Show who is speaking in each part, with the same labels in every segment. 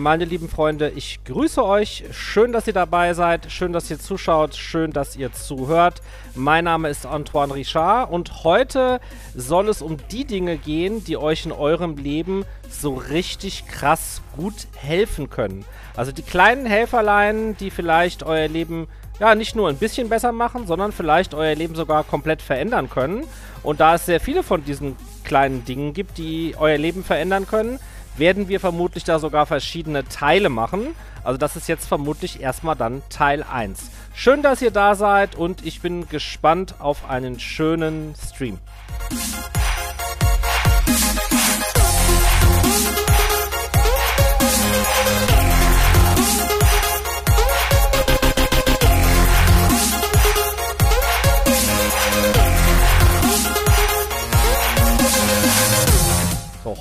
Speaker 1: Meine lieben Freunde, ich grüße euch. Schön, dass ihr dabei seid. Schön, dass ihr zuschaut. Schön, dass ihr zuhört. Mein Name ist Antoine Richard und heute soll es um die Dinge gehen, die euch in eurem Leben so richtig krass gut helfen können. Also die kleinen Helferlein, die vielleicht euer Leben ja nicht nur ein bisschen besser machen, sondern vielleicht euer Leben sogar komplett verändern können. Und da es sehr viele von diesen kleinen Dingen gibt, die euer Leben verändern können, werden wir vermutlich da sogar verschiedene Teile machen. Also das ist jetzt vermutlich erstmal dann Teil 1. Schön, dass ihr da seid und ich bin gespannt auf einen schönen Stream.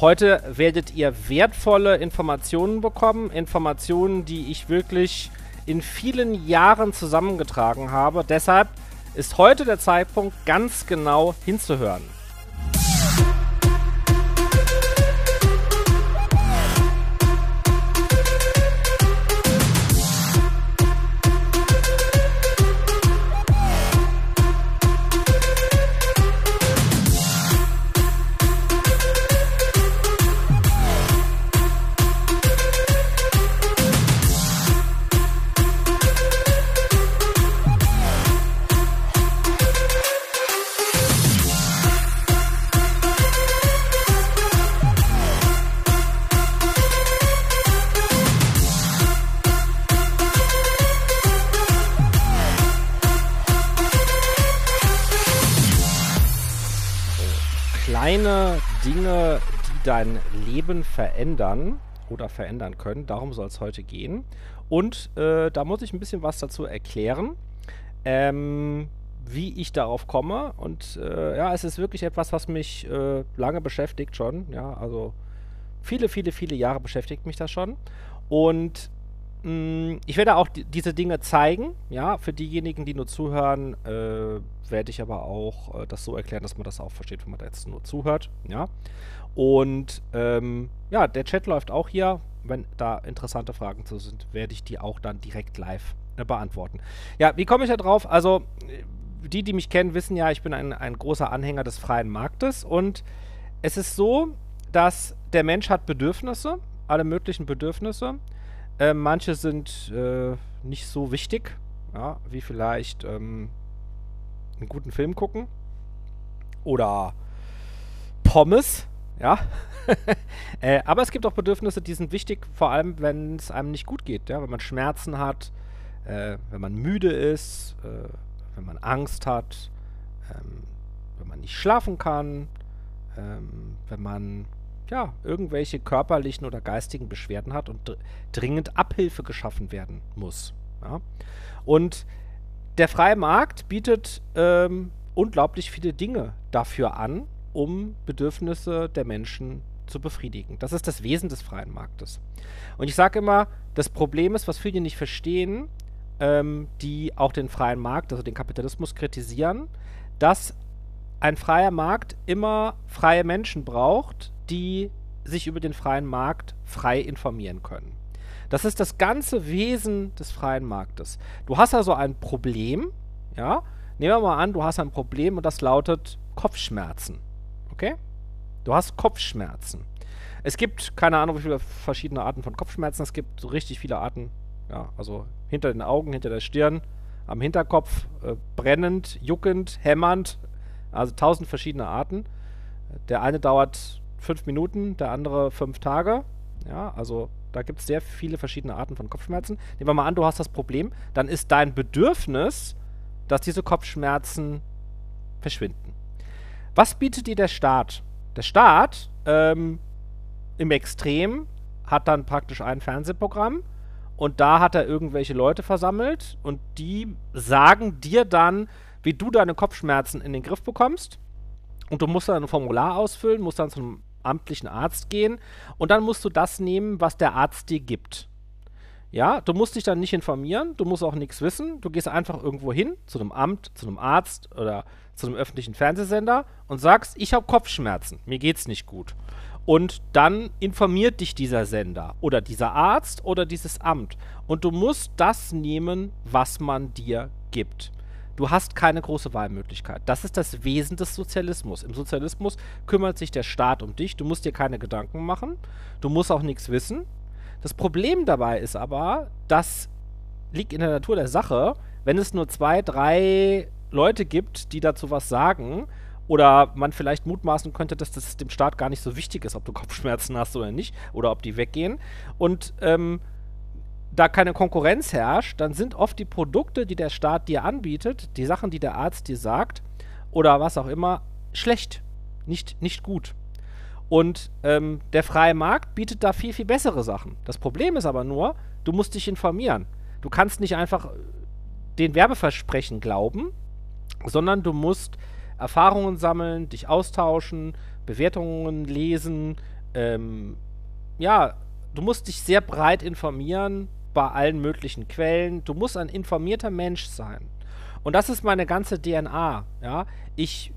Speaker 1: Heute werdet ihr wertvolle Informationen bekommen. Informationen, die ich wirklich in vielen Jahren zusammengetragen habe. Deshalb ist heute der Zeitpunkt, ganz genau hinzuhören. Leben verändern oder verändern können. Darum soll es heute gehen. Und äh, da muss ich ein bisschen was dazu erklären, ähm, wie ich darauf komme. Und äh, ja, es ist wirklich etwas, was mich äh, lange beschäftigt schon. Ja, also viele, viele, viele Jahre beschäftigt mich das schon. Und mh, ich werde auch diese Dinge zeigen. Ja, für diejenigen, die nur zuhören, äh, werde ich aber auch äh, das so erklären, dass man das auch versteht, wenn man da jetzt nur zuhört. Ja. Und ähm, ja, der Chat läuft auch hier. Wenn da interessante Fragen zu sind, werde ich die auch dann direkt live äh, beantworten. Ja, wie komme ich da drauf? Also, die, die mich kennen, wissen ja, ich bin ein, ein großer Anhänger des freien Marktes. Und es ist so, dass der Mensch hat Bedürfnisse, alle möglichen Bedürfnisse. Äh, manche sind äh, nicht so wichtig, ja, wie vielleicht ähm, einen guten Film gucken. Oder Pommes, ja. äh, aber es gibt auch Bedürfnisse, die sind wichtig, vor allem wenn es einem nicht gut geht, ja, wenn man Schmerzen hat, äh, wenn man müde ist, äh, wenn man Angst hat, ähm, wenn man nicht schlafen kann, ähm, wenn man ja, irgendwelche körperlichen oder geistigen Beschwerden hat und dr dringend Abhilfe geschaffen werden muss. Ja. Und der freie Markt bietet ähm, unglaublich viele Dinge dafür an, um Bedürfnisse der Menschen zu befriedigen. Das ist das Wesen des freien Marktes. Und ich sage immer, das Problem ist, was viele nicht verstehen, ähm, die auch den freien Markt, also den Kapitalismus kritisieren, dass ein freier Markt immer freie Menschen braucht, die sich über den freien Markt frei informieren können. Das ist das ganze Wesen des freien Marktes. Du hast also ein Problem, ja? Nehmen wir mal an, du hast ein Problem und das lautet Kopfschmerzen. Okay? Du hast Kopfschmerzen. Es gibt keine Ahnung, wie viele verschiedene Arten von Kopfschmerzen. Es gibt so richtig viele Arten. Ja, also hinter den Augen, hinter der Stirn, am Hinterkopf, äh, brennend, juckend, hämmernd. Also tausend verschiedene Arten. Der eine dauert fünf Minuten, der andere fünf Tage. Ja, also da gibt es sehr viele verschiedene Arten von Kopfschmerzen. Nehmen wir mal an, du hast das Problem, dann ist dein Bedürfnis, dass diese Kopfschmerzen verschwinden. Was bietet dir der Staat? Der Staat ähm, im Extrem hat dann praktisch ein Fernsehprogramm und da hat er irgendwelche Leute versammelt und die sagen dir dann, wie du deine Kopfschmerzen in den Griff bekommst. Und du musst dann ein Formular ausfüllen, musst dann zum amtlichen Arzt gehen und dann musst du das nehmen, was der Arzt dir gibt. Ja, du musst dich dann nicht informieren, du musst auch nichts wissen. Du gehst einfach irgendwo hin, zu einem Amt, zu einem Arzt oder zu einem öffentlichen Fernsehsender und sagst, ich habe Kopfschmerzen, mir geht's nicht gut. Und dann informiert dich dieser Sender oder dieser Arzt oder dieses Amt. Und du musst das nehmen, was man dir gibt. Du hast keine große Wahlmöglichkeit. Das ist das Wesen des Sozialismus. Im Sozialismus kümmert sich der Staat um dich. Du musst dir keine Gedanken machen. Du musst auch nichts wissen. Das Problem dabei ist aber, das liegt in der Natur der Sache, wenn es nur zwei, drei Leute gibt, die dazu was sagen, oder man vielleicht mutmaßen könnte, dass das dem Staat gar nicht so wichtig ist, ob du Kopfschmerzen hast oder nicht, oder ob die weggehen. Und ähm, da keine Konkurrenz herrscht, dann sind oft die Produkte, die der Staat dir anbietet, die Sachen, die der Arzt dir sagt, oder was auch immer, schlecht, nicht, nicht gut. Und ähm, der freie Markt bietet da viel, viel bessere Sachen. Das Problem ist aber nur, du musst dich informieren. Du kannst nicht einfach den Werbeversprechen glauben, sondern du musst Erfahrungen sammeln, dich austauschen, Bewertungen lesen. Ähm, ja, du musst dich sehr breit informieren bei allen möglichen Quellen. Du musst ein informierter Mensch sein. Und das ist meine ganze DNA. Ja, ich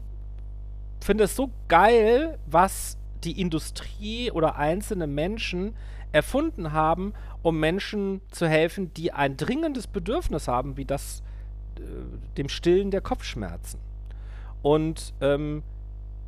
Speaker 1: finde es so geil, was die Industrie oder einzelne Menschen erfunden haben, um Menschen zu helfen, die ein dringendes Bedürfnis haben, wie das äh, dem Stillen der Kopfschmerzen. Und ähm,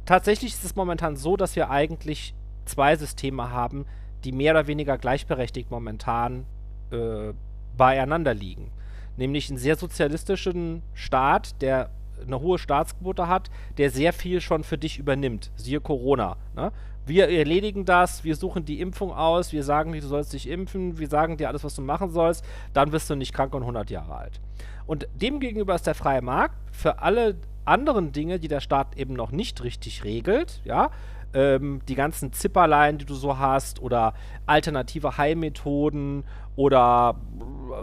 Speaker 1: tatsächlich ist es momentan so, dass wir eigentlich zwei Systeme haben, die mehr oder weniger gleichberechtigt momentan äh, beieinander liegen. Nämlich einen sehr sozialistischen Staat, der eine hohe Staatsquote hat, der sehr viel schon für dich übernimmt. Siehe Corona. Ne? Wir erledigen das, wir suchen die Impfung aus, wir sagen dir, du sollst dich impfen, wir sagen dir alles, was du machen sollst, dann wirst du nicht krank und 100 Jahre alt. Und demgegenüber ist der freie Markt für alle anderen Dinge, die der Staat eben noch nicht richtig regelt, ja, ähm, die ganzen Zipperlein, die du so hast, oder alternative Heilmethoden oder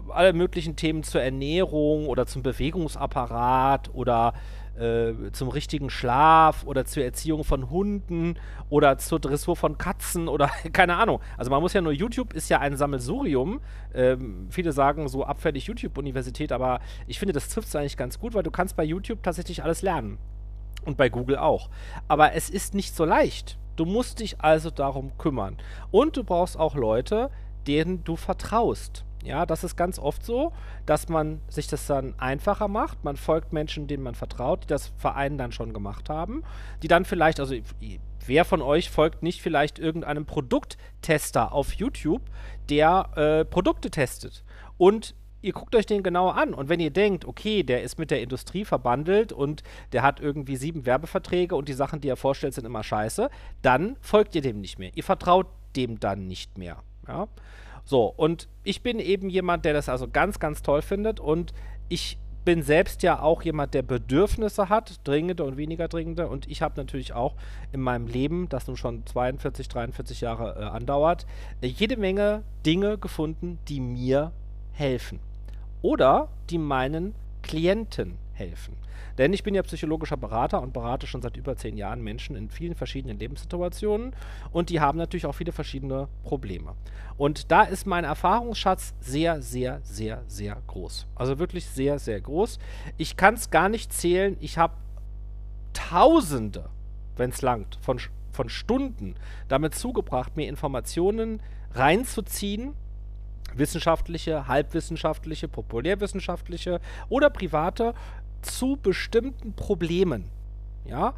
Speaker 1: alle möglichen Themen zur Ernährung oder zum Bewegungsapparat oder äh, zum richtigen Schlaf oder zur Erziehung von Hunden oder zur Dressur von Katzen oder keine Ahnung. Also man muss ja nur, YouTube ist ja ein Sammelsurium. Ähm, viele sagen so abfällig YouTube-Universität, aber ich finde, das trifft es eigentlich ganz gut, weil du kannst bei YouTube tatsächlich alles lernen. Und bei Google auch. Aber es ist nicht so leicht. Du musst dich also darum kümmern. Und du brauchst auch Leute, denen du vertraust. Ja, das ist ganz oft so, dass man sich das dann einfacher macht. Man folgt Menschen, denen man vertraut, die das Verein dann schon gemacht haben, die dann vielleicht, also wer von euch folgt nicht vielleicht irgendeinem Produkttester auf YouTube, der äh, Produkte testet und ihr guckt euch den genauer an. Und wenn ihr denkt, okay, der ist mit der Industrie verbandelt und der hat irgendwie sieben Werbeverträge und die Sachen, die er vorstellt, sind immer scheiße, dann folgt ihr dem nicht mehr. Ihr vertraut dem dann nicht mehr. Ja. So, und ich bin eben jemand, der das also ganz, ganz toll findet und ich bin selbst ja auch jemand, der Bedürfnisse hat, dringende und weniger dringende. Und ich habe natürlich auch in meinem Leben, das nun schon 42, 43 Jahre äh, andauert, äh, jede Menge Dinge gefunden, die mir helfen. Oder die meinen Klienten helfen. Denn ich bin ja psychologischer Berater und berate schon seit über zehn Jahren Menschen in vielen verschiedenen Lebenssituationen und die haben natürlich auch viele verschiedene Probleme. Und da ist mein Erfahrungsschatz sehr, sehr, sehr, sehr groß. Also wirklich sehr, sehr groß. Ich kann es gar nicht zählen. Ich habe Tausende, wenn es langt, von, von Stunden damit zugebracht, mir Informationen reinzuziehen, wissenschaftliche, halbwissenschaftliche, populärwissenschaftliche oder private zu bestimmten Problemen. Ja?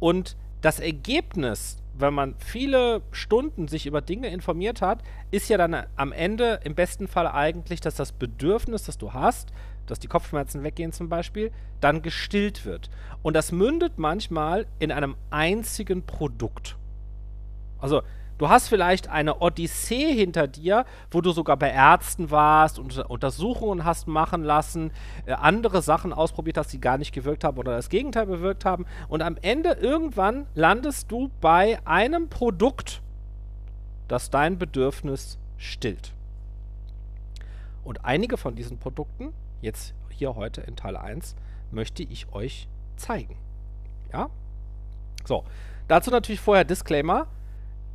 Speaker 1: Und das Ergebnis, wenn man viele Stunden sich über Dinge informiert hat, ist ja dann am Ende im besten Fall eigentlich, dass das Bedürfnis, das du hast, dass die Kopfschmerzen weggehen zum Beispiel, dann gestillt wird. Und das mündet manchmal in einem einzigen Produkt. Also Du hast vielleicht eine Odyssee hinter dir, wo du sogar bei Ärzten warst und Untersuchungen hast machen lassen, äh, andere Sachen ausprobiert hast, die gar nicht gewirkt haben oder das Gegenteil bewirkt haben. Und am Ende irgendwann landest du bei einem Produkt, das dein Bedürfnis stillt. Und einige von diesen Produkten, jetzt hier heute in Teil 1, möchte ich euch zeigen. Ja? So, dazu natürlich vorher Disclaimer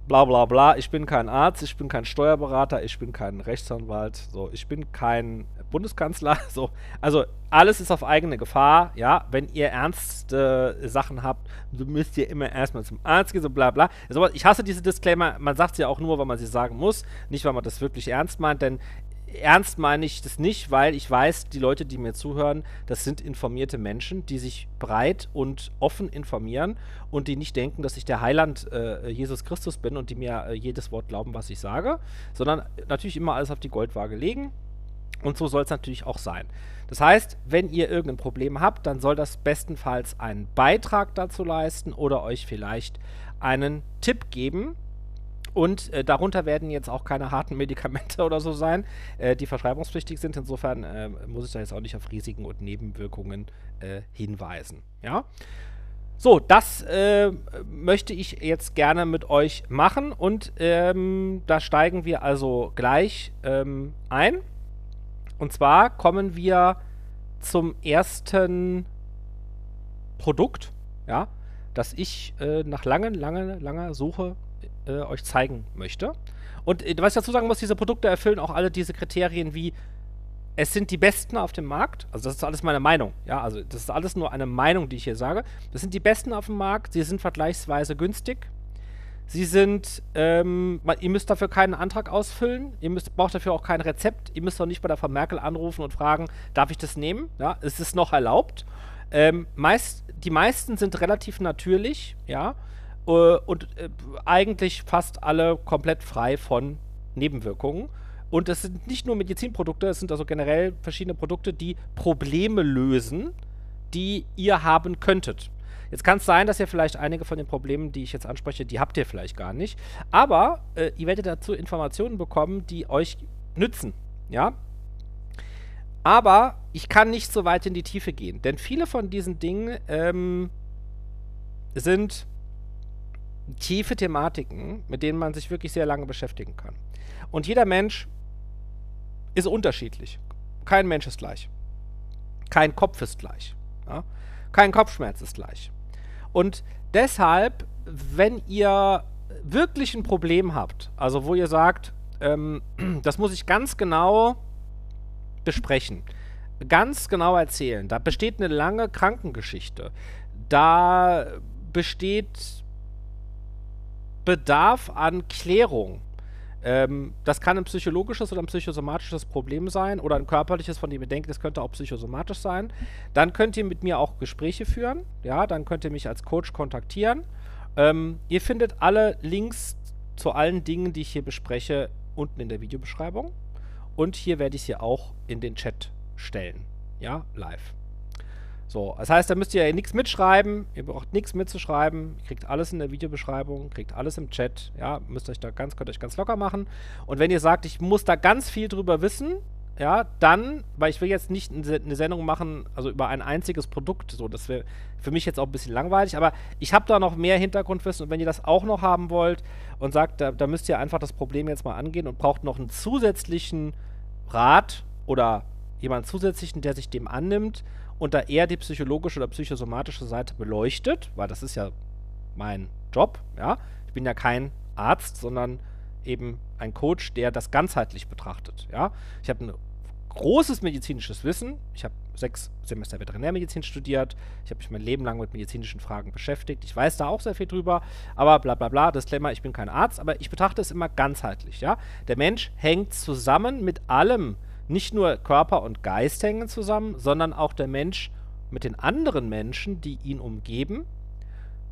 Speaker 1: bla bla bla, ich bin kein Arzt, ich bin kein Steuerberater, ich bin kein Rechtsanwalt, so, ich bin kein Bundeskanzler, so. Also alles ist auf eigene Gefahr, ja. Wenn ihr ernste Sachen habt, müsst ihr immer erstmal zum Arzt gehen, so bla bla. Ich hasse diese Disclaimer, man sagt sie ja auch nur, weil man sie sagen muss, nicht weil man das wirklich ernst meint, denn ernst meine ich das nicht, weil ich weiß, die Leute, die mir zuhören, das sind informierte Menschen, die sich breit und offen informieren und die nicht denken, dass ich der Heiland äh, Jesus Christus bin und die mir äh, jedes Wort glauben, was ich sage, sondern natürlich immer alles auf die Goldwaage legen. Und so soll es natürlich auch sein. Das heißt, wenn ihr irgendein Problem habt, dann soll das bestenfalls einen Beitrag dazu leisten oder euch vielleicht einen Tipp geben, und äh, darunter werden jetzt auch keine harten Medikamente oder so sein, äh, die verschreibungspflichtig sind. Insofern äh, muss ich da jetzt auch nicht auf Risiken und Nebenwirkungen äh, hinweisen. Ja. So, das äh, möchte ich jetzt gerne mit euch machen und ähm, da steigen wir also gleich ähm, ein. Und zwar kommen wir zum ersten Produkt, ja, das ich äh, nach langen, lange, langer Suche äh, euch zeigen möchte. Und äh, was ich dazu sagen muss, diese Produkte erfüllen auch alle diese Kriterien wie es sind die besten auf dem Markt. Also das ist alles meine Meinung. Ja, also das ist alles nur eine Meinung, die ich hier sage. Das sind die besten auf dem Markt. Sie sind vergleichsweise günstig. Sie sind, ähm, ihr müsst dafür keinen Antrag ausfüllen. Ihr müsst, braucht dafür auch kein Rezept. Ihr müsst auch nicht bei der Frau Merkel anrufen und fragen, darf ich das nehmen? Ja, es ist noch erlaubt. Ähm, meist, die meisten sind relativ natürlich, ja. Äh, und äh, eigentlich fast alle komplett frei von Nebenwirkungen. Und es sind nicht nur Medizinprodukte, es sind also generell verschiedene Produkte, die Probleme lösen, die ihr haben könntet. Jetzt kann es sein, dass ihr vielleicht einige von den Problemen, die ich jetzt anspreche, die habt ihr vielleicht gar nicht. Aber äh, ihr werdet dazu Informationen bekommen, die euch nützen. Ja? Aber ich kann nicht so weit in die Tiefe gehen, denn viele von diesen Dingen ähm, sind tiefe Thematiken, mit denen man sich wirklich sehr lange beschäftigen kann. Und jeder Mensch ist unterschiedlich. Kein Mensch ist gleich. Kein Kopf ist gleich. Ja? Kein Kopfschmerz ist gleich. Und deshalb, wenn ihr wirklich ein Problem habt, also wo ihr sagt, ähm, das muss ich ganz genau besprechen, ganz genau erzählen, da besteht eine lange Krankengeschichte, da besteht Bedarf an Klärung. Ähm, das kann ein psychologisches oder ein psychosomatisches Problem sein oder ein körperliches, von dem ihr denkt, es könnte auch psychosomatisch sein. Dann könnt ihr mit mir auch Gespräche führen. Ja, dann könnt ihr mich als Coach kontaktieren. Ähm, ihr findet alle Links zu allen Dingen, die ich hier bespreche, unten in der Videobeschreibung. Und hier werde ich sie auch in den Chat stellen. Ja, live. So, das heißt, da müsst ihr ja nichts mitschreiben, ihr braucht nichts mitzuschreiben, ihr kriegt alles in der Videobeschreibung, kriegt alles im Chat, ja, müsst euch da ganz, könnt euch ganz locker machen. Und wenn ihr sagt, ich muss da ganz viel drüber wissen, ja, dann, weil ich will jetzt nicht eine Sendung machen, also über ein einziges Produkt, so, das wäre für mich jetzt auch ein bisschen langweilig, aber ich habe da noch mehr Hintergrundwissen. Und wenn ihr das auch noch haben wollt und sagt, da, da müsst ihr einfach das Problem jetzt mal angehen und braucht noch einen zusätzlichen Rat oder jemanden zusätzlichen, der sich dem annimmt und da eher die psychologische oder psychosomatische Seite beleuchtet, weil das ist ja mein Job, ja. Ich bin ja kein Arzt, sondern eben ein Coach, der das ganzheitlich betrachtet, ja. Ich habe ein großes medizinisches Wissen. Ich habe sechs Semester Veterinärmedizin studiert. Ich habe mich mein Leben lang mit medizinischen Fragen beschäftigt. Ich weiß da auch sehr viel drüber, aber bla bla bla, Disclaimer, ich bin kein Arzt, aber ich betrachte es immer ganzheitlich, ja. Der Mensch hängt zusammen mit allem, nicht nur Körper und Geist hängen zusammen, sondern auch der Mensch mit den anderen Menschen, die ihn umgeben,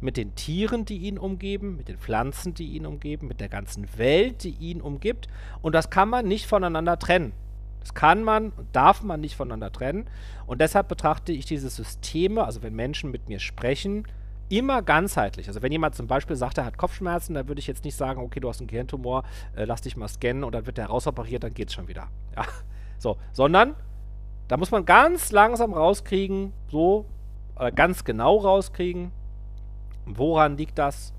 Speaker 1: mit den Tieren, die ihn umgeben, mit den Pflanzen, die ihn umgeben, mit der ganzen Welt, die ihn umgibt. Und das kann man nicht voneinander trennen. Das kann man und darf man nicht voneinander trennen. Und deshalb betrachte ich diese Systeme, also wenn Menschen mit mir sprechen, immer ganzheitlich. Also wenn jemand zum Beispiel sagt, er hat Kopfschmerzen, dann würde ich jetzt nicht sagen, okay, du hast einen Gehirntumor, äh, lass dich mal scannen und dann wird der rausoperiert, dann geht's schon wieder. Ja, so, sondern da muss man ganz langsam rauskriegen, so äh, ganz genau rauskriegen, woran liegt das,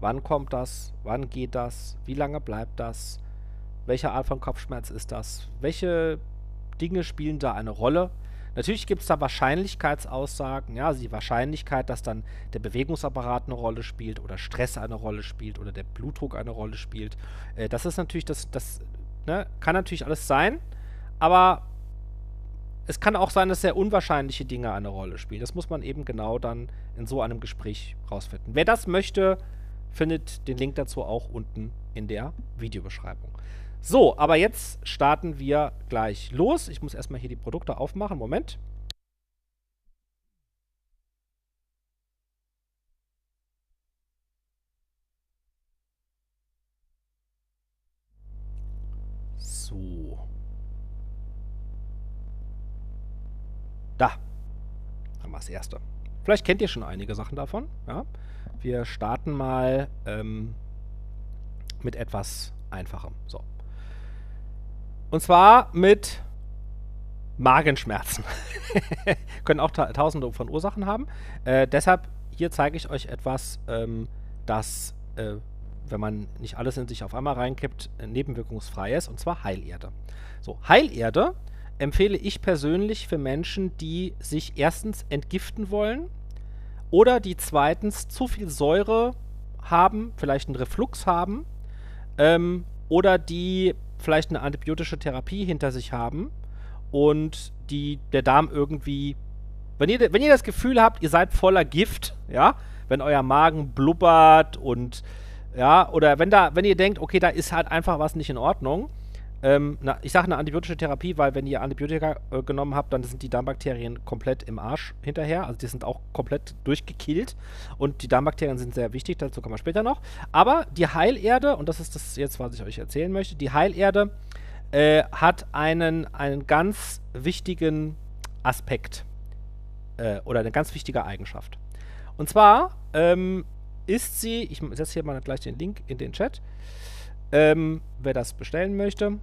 Speaker 1: wann kommt das, wann geht das, wie lange bleibt das, welche Art von Kopfschmerz ist das, welche Dinge spielen da eine Rolle. Natürlich gibt es da Wahrscheinlichkeitsaussagen, ja, also die Wahrscheinlichkeit, dass dann der Bewegungsapparat eine Rolle spielt oder Stress eine Rolle spielt oder der Blutdruck eine Rolle spielt. Äh, das ist natürlich, das, das ne, kann natürlich alles sein, aber es kann auch sein, dass sehr unwahrscheinliche Dinge eine Rolle spielen. Das muss man eben genau dann in so einem Gespräch rausfinden. Wer das möchte, findet den Link dazu auch unten in der Videobeschreibung. So, aber jetzt starten wir gleich los. Ich muss erstmal hier die Produkte aufmachen. Moment. So. Da. Haben wir das erste. Vielleicht kennt ihr schon einige Sachen davon. Ja. Wir starten mal ähm, mit etwas Einfachem. So. Und zwar mit Magenschmerzen. Können auch ta tausende von Ursachen haben. Äh, deshalb hier zeige ich euch etwas, ähm, das, äh, wenn man nicht alles in sich auf einmal reinkippt, äh, nebenwirkungsfrei ist, und zwar Heilerde. So, Heilerde empfehle ich persönlich für Menschen, die sich erstens entgiften wollen oder die zweitens zu viel Säure haben, vielleicht einen Reflux haben ähm, oder die vielleicht eine antibiotische Therapie hinter sich haben und die, der Darm irgendwie. Wenn ihr, wenn ihr das Gefühl habt, ihr seid voller Gift, ja, wenn euer Magen blubbert und ja, oder wenn da, wenn ihr denkt, okay, da ist halt einfach was nicht in Ordnung, ähm, na, ich sage eine antibiotische Therapie, weil wenn ihr Antibiotika äh, genommen habt, dann sind die Darmbakterien komplett im Arsch hinterher. Also die sind auch komplett durchgekillt. Und die Darmbakterien sind sehr wichtig, dazu kommen wir später noch. Aber die Heilerde, und das ist das jetzt, was ich euch erzählen möchte, die Heilerde äh, hat einen, einen ganz wichtigen Aspekt äh, oder eine ganz wichtige Eigenschaft. Und zwar ähm, ist sie, ich setze hier mal gleich den Link in den Chat, ähm, wer das bestellen möchte.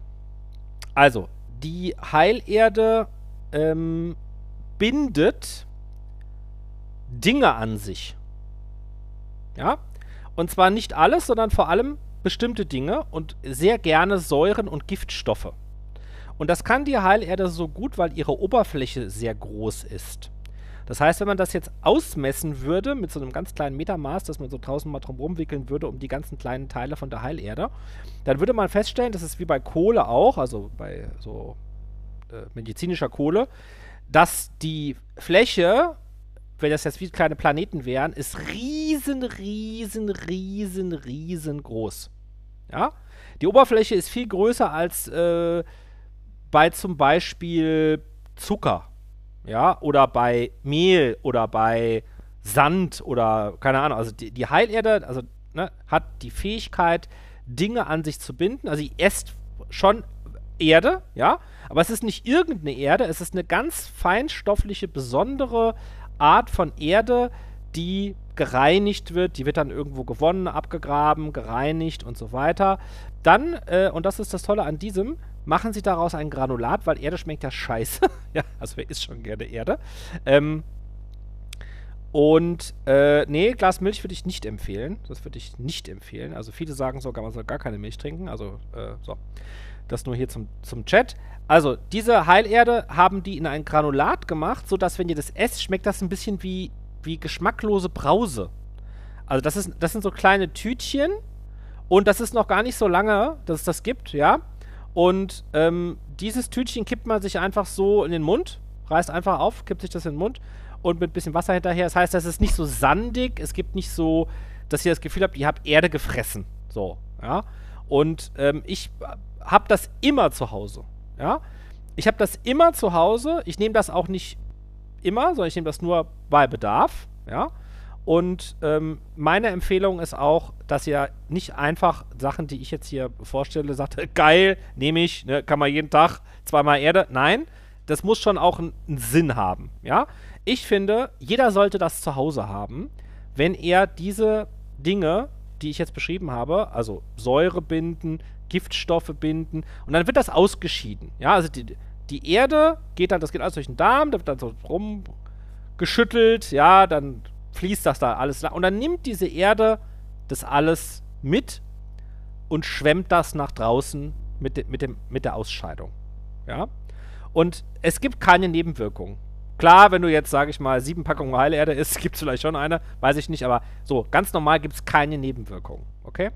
Speaker 1: Also, die Heilerde ähm, bindet Dinge an sich. Ja? Und zwar nicht alles, sondern vor allem bestimmte Dinge und sehr gerne Säuren und Giftstoffe. Und das kann die Heilerde so gut, weil ihre Oberfläche sehr groß ist. Das heißt, wenn man das jetzt ausmessen würde mit so einem ganz kleinen Metermaß, das man so tausendmal drum rumwickeln würde, um die ganzen kleinen Teile von der Heilerde, dann würde man feststellen, das ist wie bei Kohle auch, also bei so äh, medizinischer Kohle, dass die Fläche, wenn das jetzt wie kleine Planeten wären, ist riesen, riesen, riesen, riesengroß. Ja? Die Oberfläche ist viel größer als äh, bei zum Beispiel Zucker ja, oder bei Mehl oder bei Sand oder keine Ahnung. Also die, die Heilerde also, ne, hat die Fähigkeit, Dinge an sich zu binden. Also sie esst schon Erde, ja, aber es ist nicht irgendeine Erde, es ist eine ganz feinstoffliche, besondere Art von Erde, die gereinigt wird, die wird dann irgendwo gewonnen, abgegraben, gereinigt und so weiter. Dann, äh, und das ist das Tolle an diesem, machen sie daraus ein Granulat, weil Erde schmeckt ja scheiße. ja, also wer isst schon gerne Erde? Ähm, und äh, nee, Glas Milch würde ich nicht empfehlen. Das würde ich nicht empfehlen. Also viele sagen sogar, man soll gar keine Milch trinken. Also, äh, so. Das nur hier zum, zum Chat. Also, diese Heilerde haben die in ein Granulat gemacht, sodass, wenn ihr das esst, schmeckt das ein bisschen wie, wie geschmacklose Brause. Also, das, ist, das sind so kleine Tütchen. Und das ist noch gar nicht so lange, dass es das gibt, ja. Und ähm, dieses Tütchen kippt man sich einfach so in den Mund, reißt einfach auf, kippt sich das in den Mund und mit ein bisschen Wasser hinterher. Das heißt, das ist nicht so sandig, es gibt nicht so, dass ihr das Gefühl habt, ihr habt Erde gefressen. So, ja. Und ähm, ich habe das immer zu Hause, ja. Ich habe das immer zu Hause. Ich nehme das auch nicht immer, sondern ich nehme das nur bei Bedarf, ja. Und ähm, meine Empfehlung ist auch, dass ihr nicht einfach Sachen, die ich jetzt hier vorstelle, sagt, geil, nehme ich, ne, kann man jeden Tag zweimal Erde. Nein, das muss schon auch einen, Sinn haben. Ja, ich finde, jeder sollte das zu Hause haben, wenn er diese Dinge, die ich jetzt beschrieben habe, also Säure binden, Giftstoffe binden und dann wird das ausgeschieden. Ja, also die, die Erde geht dann, das geht alles durch den Darm, da wird dann so rumgeschüttelt, ja, dann fließt das da alles lang. Und dann nimmt diese Erde das alles mit und schwemmt das nach draußen mit, de, mit, dem, mit der Ausscheidung. Ja? Und es gibt keine Nebenwirkungen. Klar, wenn du jetzt, sage ich mal, sieben Packungen Heilerde isst, gibt es vielleicht schon eine, weiß ich nicht, aber so, ganz normal gibt es keine Nebenwirkungen, okay?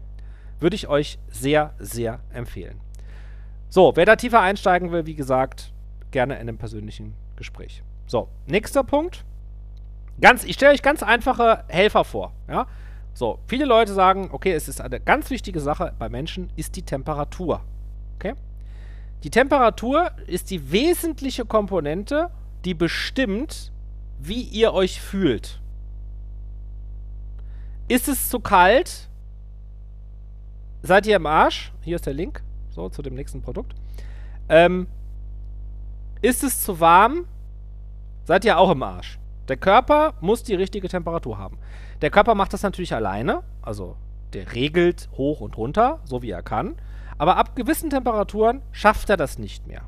Speaker 1: Würde ich euch sehr, sehr empfehlen. So, wer da tiefer einsteigen will, wie gesagt, gerne in einem persönlichen Gespräch. So, nächster Punkt. Ganz, ich stelle euch ganz einfache Helfer vor, ja? So, viele Leute sagen, okay, es ist eine ganz wichtige Sache bei Menschen, ist die Temperatur. Okay? Die Temperatur ist die wesentliche Komponente, die bestimmt, wie ihr euch fühlt. Ist es zu kalt? Seid ihr im Arsch? Hier ist der Link. So, zu dem nächsten Produkt. Ähm, ist es zu warm? Seid ihr auch im Arsch. Der Körper muss die richtige Temperatur haben. Der Körper macht das natürlich alleine, also der regelt hoch und runter, so wie er kann. Aber ab gewissen Temperaturen schafft er das nicht mehr.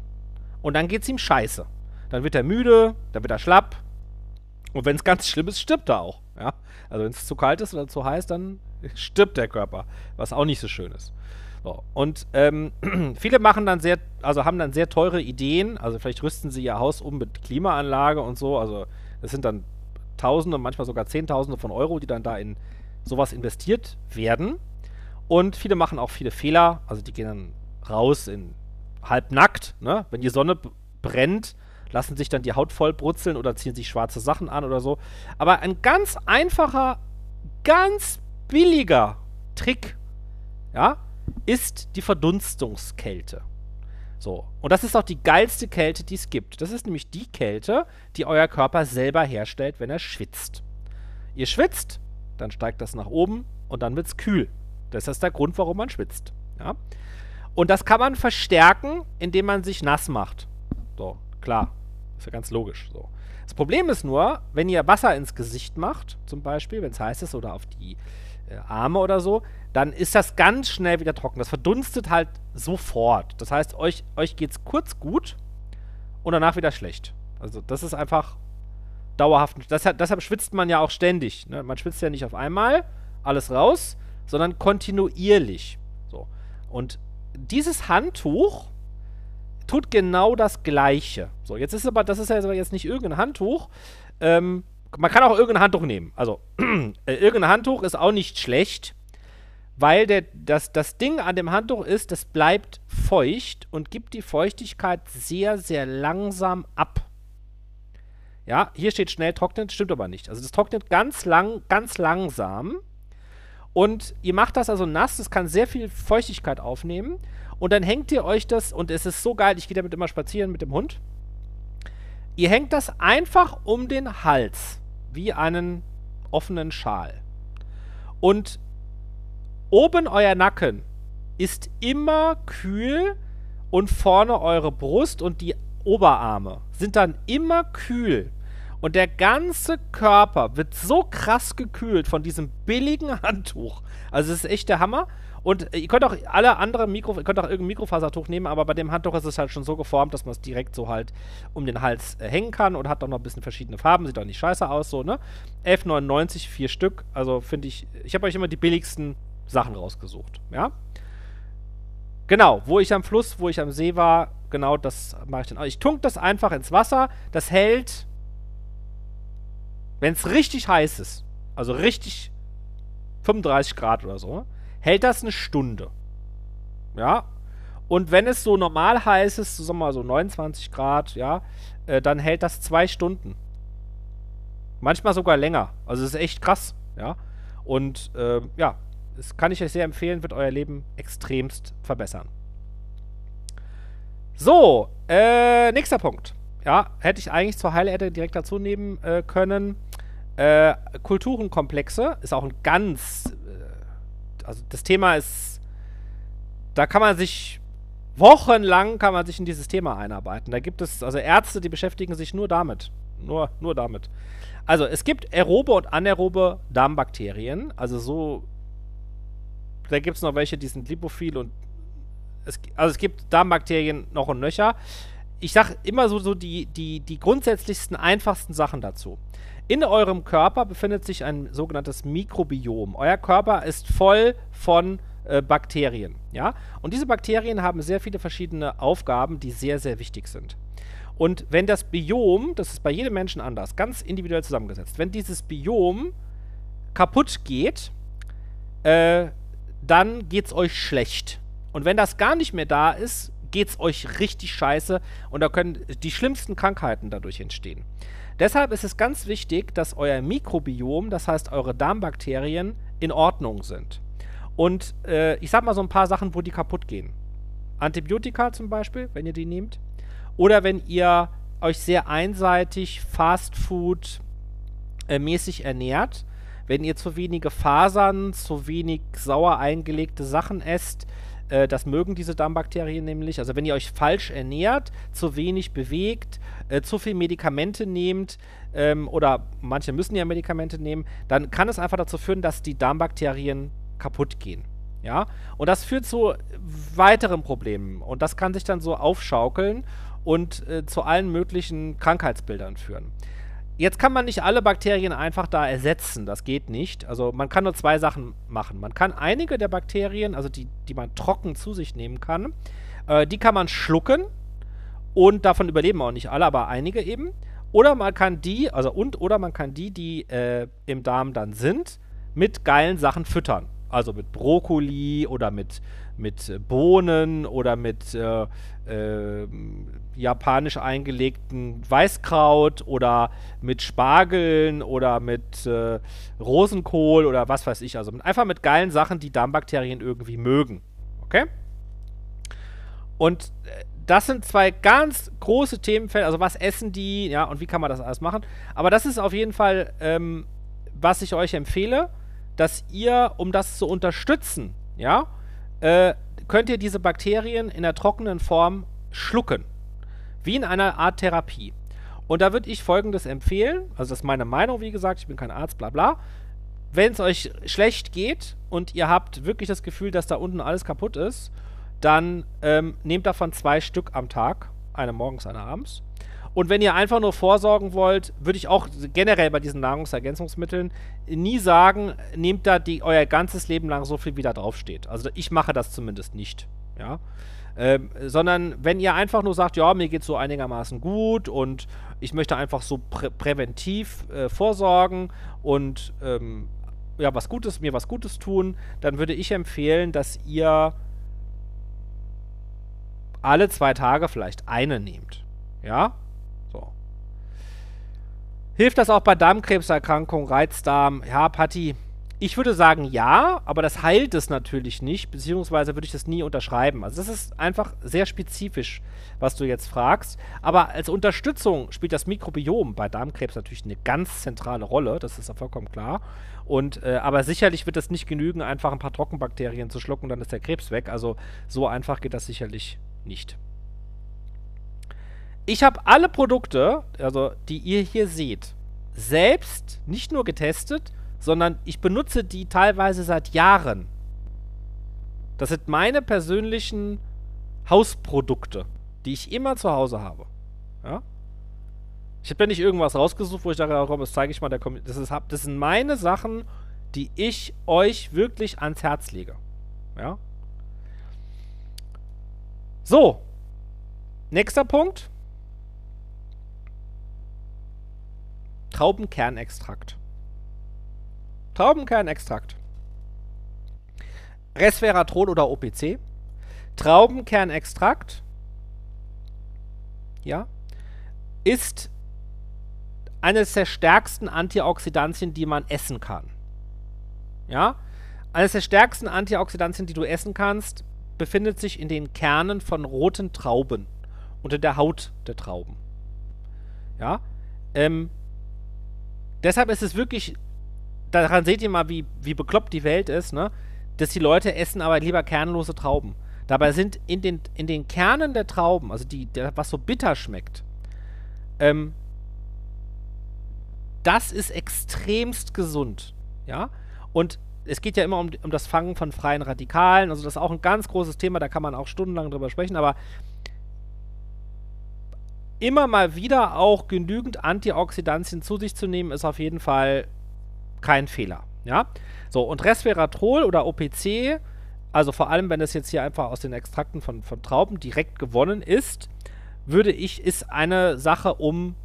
Speaker 1: Und dann geht es ihm scheiße. Dann wird er müde, dann wird er schlapp. Und wenn es ganz schlimm ist, stirbt er auch. Ja? Also wenn es zu kalt ist oder zu heiß, dann stirbt der Körper, was auch nicht so schön ist. So. Und ähm, viele machen dann sehr, also haben dann sehr teure Ideen. Also vielleicht rüsten sie ihr Haus um mit Klimaanlage und so. Also das sind dann Tausende, manchmal sogar Zehntausende von Euro, die dann da in sowas investiert werden. Und viele machen auch viele Fehler. Also die gehen dann raus in halbnackt. Ne? Wenn die Sonne brennt, lassen sich dann die Haut voll brutzeln oder ziehen sich schwarze Sachen an oder so. Aber ein ganz einfacher, ganz billiger Trick, ja, ist die Verdunstungskälte. So. Und das ist auch die geilste Kälte, die es gibt. Das ist nämlich die Kälte, die euer Körper selber herstellt, wenn er schwitzt. Ihr schwitzt, dann steigt das nach oben und dann wird es kühl. Das ist der Grund, warum man schwitzt. Ja? Und das kann man verstärken, indem man sich nass macht. So, klar. Ist ja ganz logisch. So. Das Problem ist nur, wenn ihr Wasser ins Gesicht macht, zum Beispiel, wenn es heiß ist, oder auf die Arme oder so, dann ist das ganz schnell wieder trocken. Das verdunstet halt sofort. Das heißt, euch, euch geht es kurz gut und danach wieder schlecht. Also das ist einfach dauerhaft. Deshalb, deshalb schwitzt man ja auch ständig. Ne? Man schwitzt ja nicht auf einmal alles raus, sondern kontinuierlich. So. Und dieses Handtuch tut genau das Gleiche. So, jetzt ist aber, das ist ja jetzt nicht irgendein Handtuch. Ähm, man kann auch irgendein Handtuch nehmen. Also, äh, irgendein Handtuch ist auch nicht schlecht, weil der, das, das Ding an dem Handtuch ist, das bleibt feucht und gibt die Feuchtigkeit sehr, sehr langsam ab. Ja, hier steht schnell trocknen, stimmt aber nicht. Also das trocknet ganz lang, ganz langsam. Und ihr macht das also nass, das kann sehr viel Feuchtigkeit aufnehmen. Und dann hängt ihr euch das, und es ist so geil, ich gehe damit immer spazieren mit dem Hund. Ihr hängt das einfach um den Hals, wie einen offenen Schal. Und oben euer Nacken ist immer kühl und vorne eure Brust und die Oberarme sind dann immer kühl. Und der ganze Körper wird so krass gekühlt von diesem billigen Handtuch. Also es ist echt der Hammer. Und ihr könnt auch alle anderen Mikro, ihr könnt auch irgendein Mikrofasertuch nehmen, aber bei dem Handtuch ist es halt schon so geformt, dass man es direkt so halt um den Hals äh, hängen kann und hat auch noch ein bisschen verschiedene Farben, sieht auch nicht scheiße aus, so, ne? 11,99, vier Stück. Also finde ich, ich habe euch immer die billigsten Sachen rausgesucht, ja? Genau, wo ich am Fluss, wo ich am See war, genau das mache ich dann. Ich tunk das einfach ins Wasser, das hält wenn es richtig heiß ist, also richtig 35 Grad oder so, hält das eine Stunde. Ja. Und wenn es so normal heiß ist, sagen wir mal so 29 Grad, ja, äh, dann hält das zwei Stunden. Manchmal sogar länger. Also es ist echt krass, ja. Und äh, ja, das kann ich euch sehr empfehlen, wird euer Leben extremst verbessern. So, äh, nächster Punkt. Ja, hätte ich eigentlich zur Heilerde direkt dazu nehmen äh, können. Äh, Kulturenkomplexe ist auch ein ganz. Also das Thema ist. Da kann man sich. Wochenlang kann man sich in dieses Thema einarbeiten. Da gibt es also Ärzte, die beschäftigen sich nur damit. Nur, nur damit. Also es gibt aerobe und anaerobe Darmbakterien. Also so. Da gibt es noch welche, die sind lipophil und. Es, also es gibt Darmbakterien noch und nöcher ich sage immer so, so die, die, die grundsätzlichsten, einfachsten Sachen dazu. In eurem Körper befindet sich ein sogenanntes Mikrobiom. Euer Körper ist voll von äh, Bakterien. Ja? Und diese Bakterien haben sehr viele verschiedene Aufgaben, die sehr, sehr wichtig sind. Und wenn das Biom, das ist bei jedem Menschen anders, ganz individuell zusammengesetzt, wenn dieses Biom kaputt geht, äh, dann geht es euch schlecht. Und wenn das gar nicht mehr da ist, geht es euch richtig scheiße und da können die schlimmsten Krankheiten dadurch entstehen. Deshalb ist es ganz wichtig, dass euer Mikrobiom, das heißt eure Darmbakterien, in Ordnung sind. Und äh, ich sag mal so ein paar Sachen, wo die kaputt gehen. Antibiotika zum Beispiel, wenn ihr die nehmt. Oder wenn ihr euch sehr einseitig Fastfood äh, ernährt, wenn ihr zu wenige Fasern, zu wenig sauer eingelegte Sachen esst, äh, das mögen diese Darmbakterien nämlich. Also wenn ihr euch falsch ernährt, zu wenig bewegt, äh, zu viel Medikamente nehmt, ähm, oder manche müssen ja Medikamente nehmen, dann kann es einfach dazu führen, dass die Darmbakterien kaputt gehen. Ja, und das führt zu weiteren Problemen. Und das kann sich dann so aufschaukeln und äh, zu allen möglichen Krankheitsbildern führen. Jetzt kann man nicht alle Bakterien einfach da ersetzen. Das geht nicht. Also man kann nur zwei Sachen machen. Man kann einige der Bakterien, also die, die man trocken zu sich nehmen kann, äh, die kann man schlucken. Und davon überleben auch nicht alle, aber einige eben. Oder man kann die, also und oder man kann die, die äh, im Darm dann sind, mit geilen Sachen füttern. Also mit Brokkoli oder mit, mit Bohnen oder mit äh, äh, japanisch eingelegten Weißkraut oder mit Spargeln oder mit äh, Rosenkohl oder was weiß ich. Also einfach mit geilen Sachen, die Darmbakterien irgendwie mögen. Okay? Und äh, das sind zwei ganz große Themenfelder. Also was essen die, ja, und wie kann man das alles machen. Aber das ist auf jeden Fall, ähm, was ich euch empfehle, dass ihr, um das zu unterstützen, ja, äh, könnt ihr diese Bakterien in der trockenen Form schlucken. Wie in einer Art Therapie. Und da würde ich folgendes empfehlen, also das ist meine Meinung, wie gesagt, ich bin kein Arzt, bla bla. Wenn es euch schlecht geht und ihr habt wirklich das Gefühl, dass da unten alles kaputt ist, dann ähm, nehmt davon zwei Stück am Tag, eine morgens, eine abends. Und wenn ihr einfach nur vorsorgen wollt, würde ich auch generell bei diesen Nahrungsergänzungsmitteln nie sagen, nehmt da die, euer ganzes Leben lang so viel, wie da draufsteht. Also ich mache das zumindest nicht. Ja. Ähm, sondern wenn ihr einfach nur sagt, ja, mir geht es so einigermaßen gut und ich möchte einfach so prä präventiv äh, vorsorgen und ähm, ja, was Gutes, mir was Gutes tun, dann würde ich empfehlen, dass ihr alle zwei Tage vielleicht eine nehmt. Ja? So. Hilft das auch bei Darmkrebserkrankungen, Reizdarm? Ja, Patti, ich würde sagen ja, aber das heilt es natürlich nicht, beziehungsweise würde ich das nie unterschreiben. Also das ist einfach sehr spezifisch, was du jetzt fragst. Aber als Unterstützung spielt das Mikrobiom bei Darmkrebs natürlich eine ganz zentrale Rolle, das ist ja vollkommen klar. Und, äh, aber sicherlich wird es nicht genügen, einfach ein paar Trockenbakterien zu schlucken, dann ist der Krebs weg. Also so einfach geht das sicherlich nicht. Ich habe alle Produkte, also die ihr hier seht, selbst nicht nur getestet, sondern ich benutze die teilweise seit Jahren. Das sind meine persönlichen Hausprodukte, die ich immer zu Hause habe. Ja? Ich habe ja nicht irgendwas rausgesucht, wo ich dachte, komm, das zeige ich mal der Community. Das, das sind meine Sachen, die ich euch wirklich ans Herz lege. Ja? So. Nächster Punkt. Traubenkernextrakt. Traubenkernextrakt. Resveratrol oder OPC. Traubenkernextrakt. Ja. Ist eines der stärksten Antioxidantien, die man essen kann. Ja. Eines der stärksten Antioxidantien, die du essen kannst, befindet sich in den Kernen von roten Trauben. Unter der Haut der Trauben. Ja. Ähm, deshalb ist es wirklich daran seht ihr mal, wie, wie bekloppt die Welt ist, ne? Dass die Leute essen aber lieber kernlose Trauben. Dabei sind in den, in den Kernen der Trauben, also die, der, was so bitter schmeckt, ähm, das ist extremst gesund. Ja? Und es geht ja immer um, um das Fangen von freien Radikalen. Also, das ist auch ein ganz großes Thema, da kann man auch stundenlang drüber sprechen, aber immer mal wieder auch genügend Antioxidantien zu sich zu nehmen, ist auf jeden Fall kein Fehler. Ja? So, und Resveratrol oder OPC also vor allem, wenn es jetzt hier einfach aus den Extrakten von, von Trauben direkt gewonnen ist, würde ich, ist eine Sache, um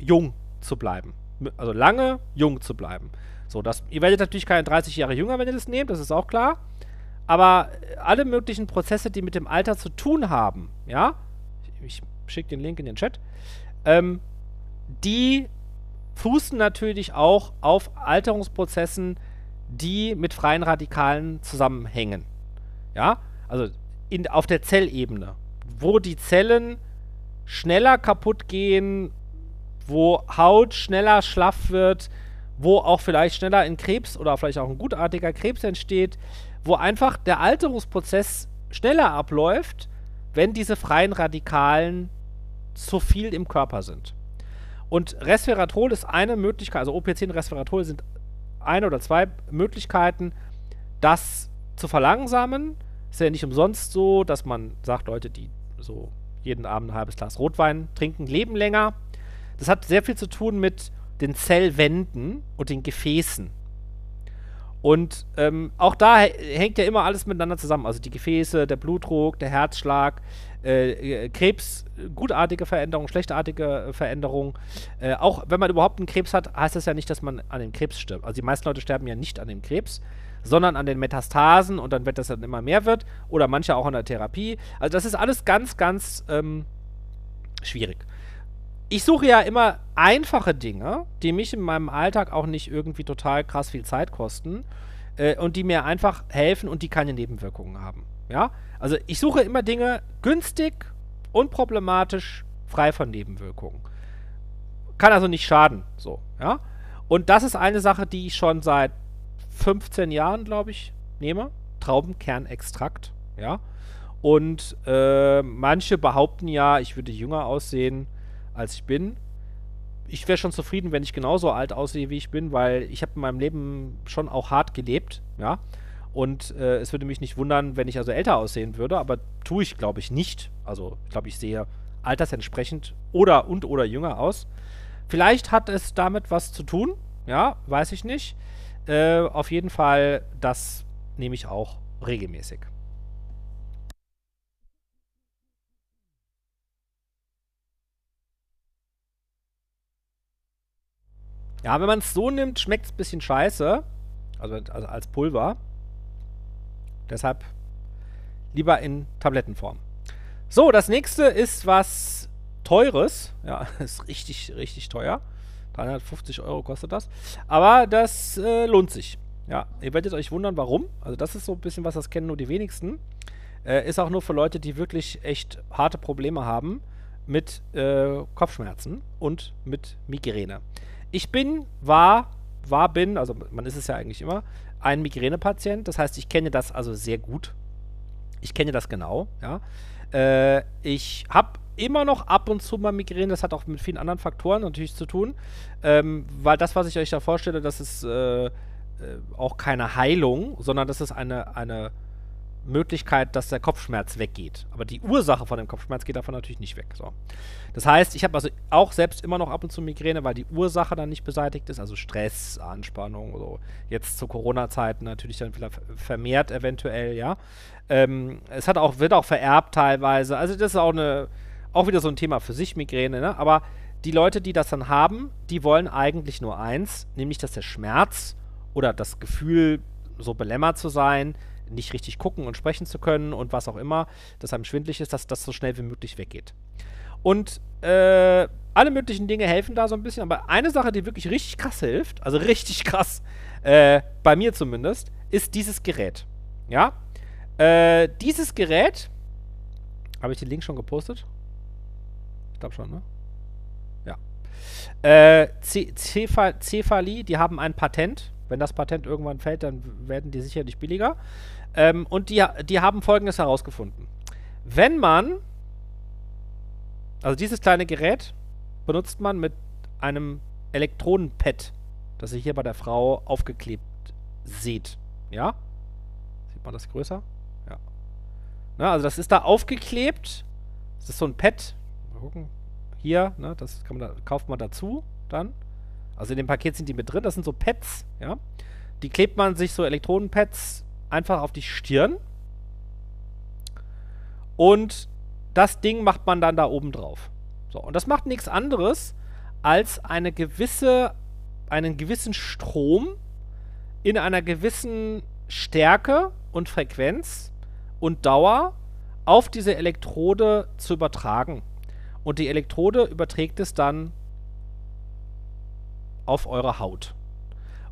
Speaker 1: jung zu bleiben. Also lange jung zu bleiben. So, das, ihr werdet natürlich keine 30 Jahre jünger, wenn ihr das nehmt, das ist auch klar. Aber alle möglichen Prozesse, die mit dem Alter zu tun haben, ja, ich, ich schicke den Link in den Chat, ähm, die fußen natürlich auch auf Alterungsprozessen, die mit freien Radikalen zusammenhängen. Ja, also in, auf der Zellebene, wo die Zellen schneller kaputt gehen, wo Haut schneller schlaff wird, wo auch vielleicht schneller ein Krebs oder vielleicht auch ein gutartiger Krebs entsteht, wo einfach der Alterungsprozess schneller abläuft, wenn diese freien Radikalen zu viel im Körper sind. Und Resveratrol ist eine Möglichkeit, also OPC und Resveratrol sind eine oder zwei Möglichkeiten, das zu verlangsamen. Ist ja nicht umsonst so, dass man sagt, Leute, die so jeden Abend ein halbes Glas Rotwein trinken, leben länger. Das hat sehr viel zu tun mit den Zellwänden und den Gefäßen. Und ähm, auch da hängt ja immer alles miteinander zusammen. Also die Gefäße, der Blutdruck, der Herzschlag, äh, äh Krebs, gutartige Veränderungen, schlechtartige Veränderungen. Äh, auch wenn man überhaupt einen Krebs hat, heißt das ja nicht, dass man an dem Krebs stirbt. Also die meisten Leute sterben ja nicht an dem Krebs, sondern an den Metastasen und dann, wenn das dann immer mehr wird, oder manche auch an der Therapie. Also das ist alles ganz, ganz ähm, schwierig. Ich suche ja immer einfache Dinge, die mich in meinem Alltag auch nicht irgendwie total krass viel Zeit kosten äh, und die mir einfach helfen und die keine Nebenwirkungen haben. Ja, also ich suche immer Dinge günstig, unproblematisch, frei von Nebenwirkungen. Kann also nicht schaden, so, ja. Und das ist eine Sache, die ich schon seit 15 Jahren, glaube ich, nehme. Traubenkernextrakt, ja. Und äh, manche behaupten ja, ich würde jünger aussehen, als ich bin. Ich wäre schon zufrieden, wenn ich genauso alt aussehe, wie ich bin, weil ich habe in meinem Leben schon auch hart gelebt, ja. Und äh, es würde mich nicht wundern, wenn ich also älter aussehen würde, aber tue ich, glaube ich, nicht. Also, ich glaube, ich sehe altersentsprechend oder und oder jünger aus. Vielleicht hat es damit was zu tun, ja, weiß ich nicht. Äh, auf jeden Fall, das nehme ich auch regelmäßig. Ja, wenn man es so nimmt, schmeckt es ein bisschen scheiße. Also, also als Pulver. Deshalb lieber in Tablettenform. So, das nächste ist was Teures. Ja, ist richtig, richtig teuer. 350 Euro kostet das. Aber das äh, lohnt sich. Ja, ihr werdet euch wundern, warum. Also das ist so ein bisschen was, das kennen nur die wenigsten. Äh, ist auch nur für Leute, die wirklich echt harte Probleme haben mit äh, Kopfschmerzen und mit Migräne. Ich bin, war, war, bin, also man ist es ja eigentlich immer, ein Migränepatient. Das heißt, ich kenne das also sehr gut. Ich kenne das genau, ja. Äh, ich habe immer noch ab und zu mal Migräne. Das hat auch mit vielen anderen Faktoren natürlich zu tun. Ähm, weil das, was ich euch da vorstelle, das ist äh, äh, auch keine Heilung, sondern das ist eine, eine Möglichkeit, dass der Kopfschmerz weggeht. Aber die Ursache von dem Kopfschmerz geht davon natürlich nicht weg. So. Das heißt, ich habe also auch selbst immer noch ab und zu Migräne, weil die Ursache dann nicht beseitigt ist, also Stress, Anspannung, so. jetzt zu Corona-Zeiten natürlich dann wieder vermehrt eventuell, ja. Ähm, es hat auch, wird auch vererbt teilweise. Also das ist auch eine, auch wieder so ein Thema für sich, Migräne, ne? Aber die Leute, die das dann haben, die wollen eigentlich nur eins, nämlich dass der Schmerz oder das Gefühl, so belämmert zu sein, nicht richtig gucken und sprechen zu können und was auch immer, dass einem schwindlig ist, dass das so schnell wie möglich weggeht. Und äh, alle möglichen Dinge helfen da so ein bisschen, aber eine Sache, die wirklich richtig krass hilft, also richtig krass, äh, bei mir zumindest, ist dieses Gerät. Ja? Äh, dieses Gerät, habe ich den Link schon gepostet? Ich glaube schon, ne? Ja. Äh, Cephali, die haben ein Patent. Wenn das Patent irgendwann fällt, dann werden die sicherlich billiger. Ähm, und die, die haben folgendes herausgefunden. Wenn man, also dieses kleine Gerät benutzt man mit einem Elektronenpad, das ihr hier bei der Frau aufgeklebt seht. Ja? Sieht man das größer? Ja. Na, also das ist da aufgeklebt. Das ist so ein Pad. Mal gucken. Hier, ne, das man da, kauft man dazu dann. Also in dem Paket sind die mit drin. Das sind so Pads, ja. Die klebt man sich so Elektronenpads einfach auf die Stirn, Und das Ding macht man dann da oben drauf. So, und das macht nichts anderes, als eine gewisse, einen gewissen Strom in einer gewissen Stärke und Frequenz und Dauer auf diese Elektrode zu übertragen. Und die Elektrode überträgt es dann auf eure Haut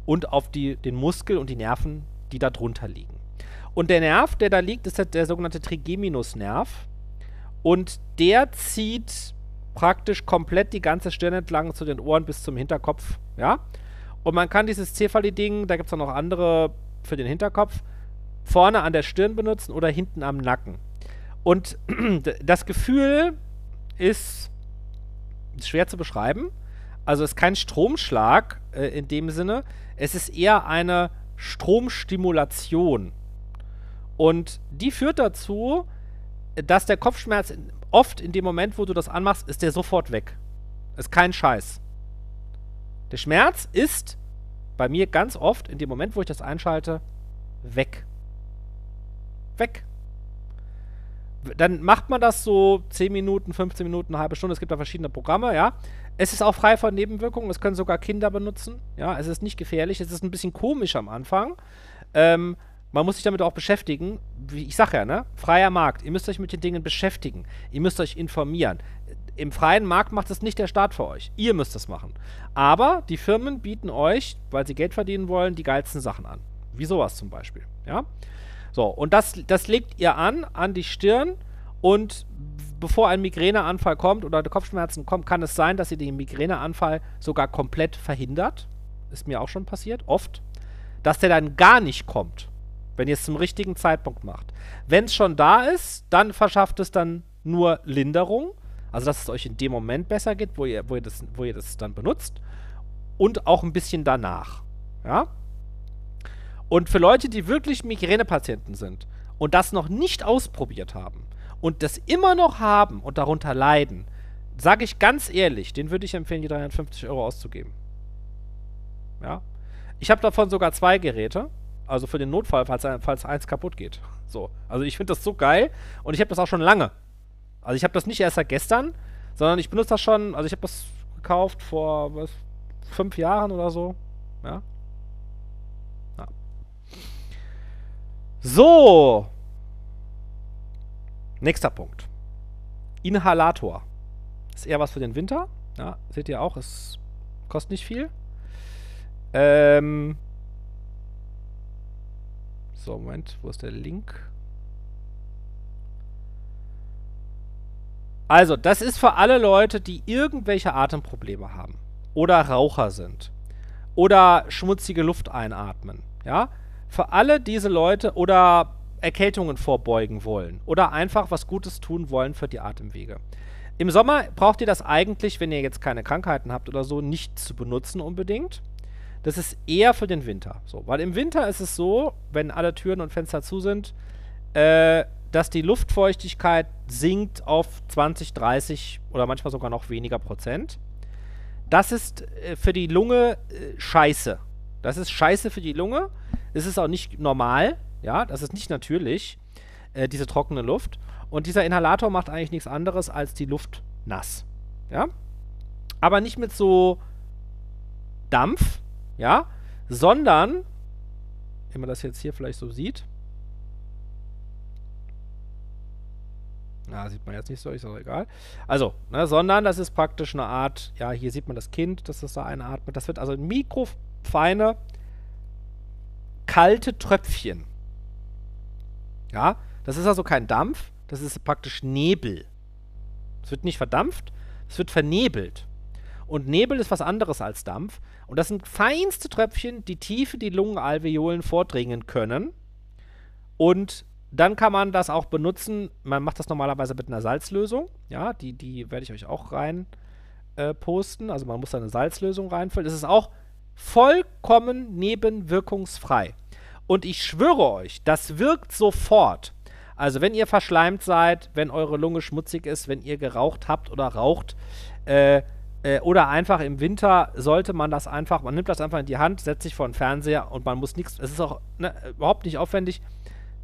Speaker 1: und auf die, den Muskel und die Nerven, die da drunter liegen. Und der Nerv, der da liegt, ist der, der sogenannte Trigeminusnerv. Und der zieht praktisch komplett die ganze Stirn entlang zu den Ohren bis zum Hinterkopf. Ja? Und man kann dieses Cephaliding, da gibt es auch noch andere für den Hinterkopf, vorne an der Stirn benutzen oder hinten am Nacken. Und das Gefühl ist schwer zu beschreiben. Also es ist kein Stromschlag äh, in dem Sinne. Es ist eher eine Stromstimulation. Und die führt dazu, dass der Kopfschmerz oft in dem Moment, wo du das anmachst, ist der sofort weg. Ist kein Scheiß. Der Schmerz ist bei mir ganz oft in dem Moment, wo ich das einschalte, weg. Weg. Dann macht man das so 10 Minuten, 15 Minuten, eine halbe Stunde. Es gibt da verschiedene Programme, ja. Es ist auch frei von Nebenwirkungen. Es können sogar Kinder benutzen. Ja, es ist nicht gefährlich. Es ist ein bisschen komisch am Anfang. Ähm, man muss sich damit auch beschäftigen. Wie ich sage ja, ne? Freier Markt. Ihr müsst euch mit den Dingen beschäftigen. Ihr müsst euch informieren. Im freien Markt macht es nicht der Staat für euch. Ihr müsst es machen. Aber die Firmen bieten euch, weil sie Geld verdienen wollen, die geilsten Sachen an. Wie sowas zum Beispiel. Ja? So, und das, das legt ihr an, an die Stirn und bevor ein Migräneanfall kommt oder Kopfschmerzen kommen, kann es sein, dass ihr den Migräneanfall sogar komplett verhindert. Ist mir auch schon passiert, oft. Dass der dann gar nicht kommt, wenn ihr es zum richtigen Zeitpunkt macht. Wenn es schon da ist, dann verschafft es dann nur Linderung. Also, dass es euch in dem Moment besser geht, wo ihr, wo ihr, das, wo ihr das dann benutzt. Und auch ein bisschen danach. Ja? Und für Leute, die wirklich Migränepatienten sind und das noch nicht ausprobiert haben und das immer noch haben und darunter leiden, sage ich ganz ehrlich, den würde ich empfehlen, die 350 Euro auszugeben. Ja. Ich habe davon sogar zwei Geräte. Also für den Notfall, falls, falls eins kaputt geht. So. Also ich finde das so geil und ich habe das auch schon lange. Also ich habe das nicht erst seit gestern, sondern ich benutze das schon, also ich habe das gekauft vor was, fünf Jahren oder so. Ja. So. Nächster Punkt. Inhalator. Ist eher was für den Winter. Ja, seht ihr auch, es kostet nicht viel. Ähm. So, Moment, wo ist der Link? Also, das ist für alle Leute, die irgendwelche Atemprobleme haben. Oder Raucher sind. Oder schmutzige Luft einatmen. Ja? für alle diese Leute oder Erkältungen vorbeugen wollen oder einfach was Gutes tun wollen für die Atemwege. Im Sommer braucht ihr das eigentlich, wenn ihr jetzt keine Krankheiten habt oder so, nicht zu benutzen unbedingt. Das ist eher für den Winter. So, weil im Winter ist es so, wenn alle Türen und Fenster zu sind, äh, dass die Luftfeuchtigkeit sinkt auf 20, 30 oder manchmal sogar noch weniger Prozent. Das ist äh, für die Lunge äh, scheiße. Das ist scheiße für die Lunge. Es ist auch nicht normal, ja, das ist nicht natürlich, äh, diese trockene Luft. Und dieser Inhalator macht eigentlich nichts anderes als die Luft nass, ja. Aber nicht mit so Dampf, ja, sondern, wenn man das jetzt hier vielleicht so sieht, Na, sieht man jetzt nicht so, ist auch egal. Also, ne, sondern das ist praktisch eine Art, ja, hier sieht man das Kind, das ist da einatmet. Das wird also mikrofeine kalte Tröpfchen. Ja, das ist also kein Dampf, das ist praktisch Nebel. Es wird nicht verdampft, es wird vernebelt. Und Nebel ist was anderes als Dampf. Und das sind feinste Tröpfchen, die tief in die Lungenalveolen vordringen können. Und dann kann man das auch benutzen. Man macht das normalerweise mit einer Salzlösung. Ja, die, die werde ich euch auch rein äh, posten. Also man muss da eine Salzlösung reinfüllen. Es ist auch vollkommen nebenwirkungsfrei. Und ich schwöre euch, das wirkt sofort. Also wenn ihr verschleimt seid, wenn eure Lunge schmutzig ist, wenn ihr geraucht habt oder raucht, äh, äh, oder einfach im Winter sollte man das einfach, man nimmt das einfach in die Hand, setzt sich vor den Fernseher und man muss nichts, es ist auch ne, überhaupt nicht aufwendig.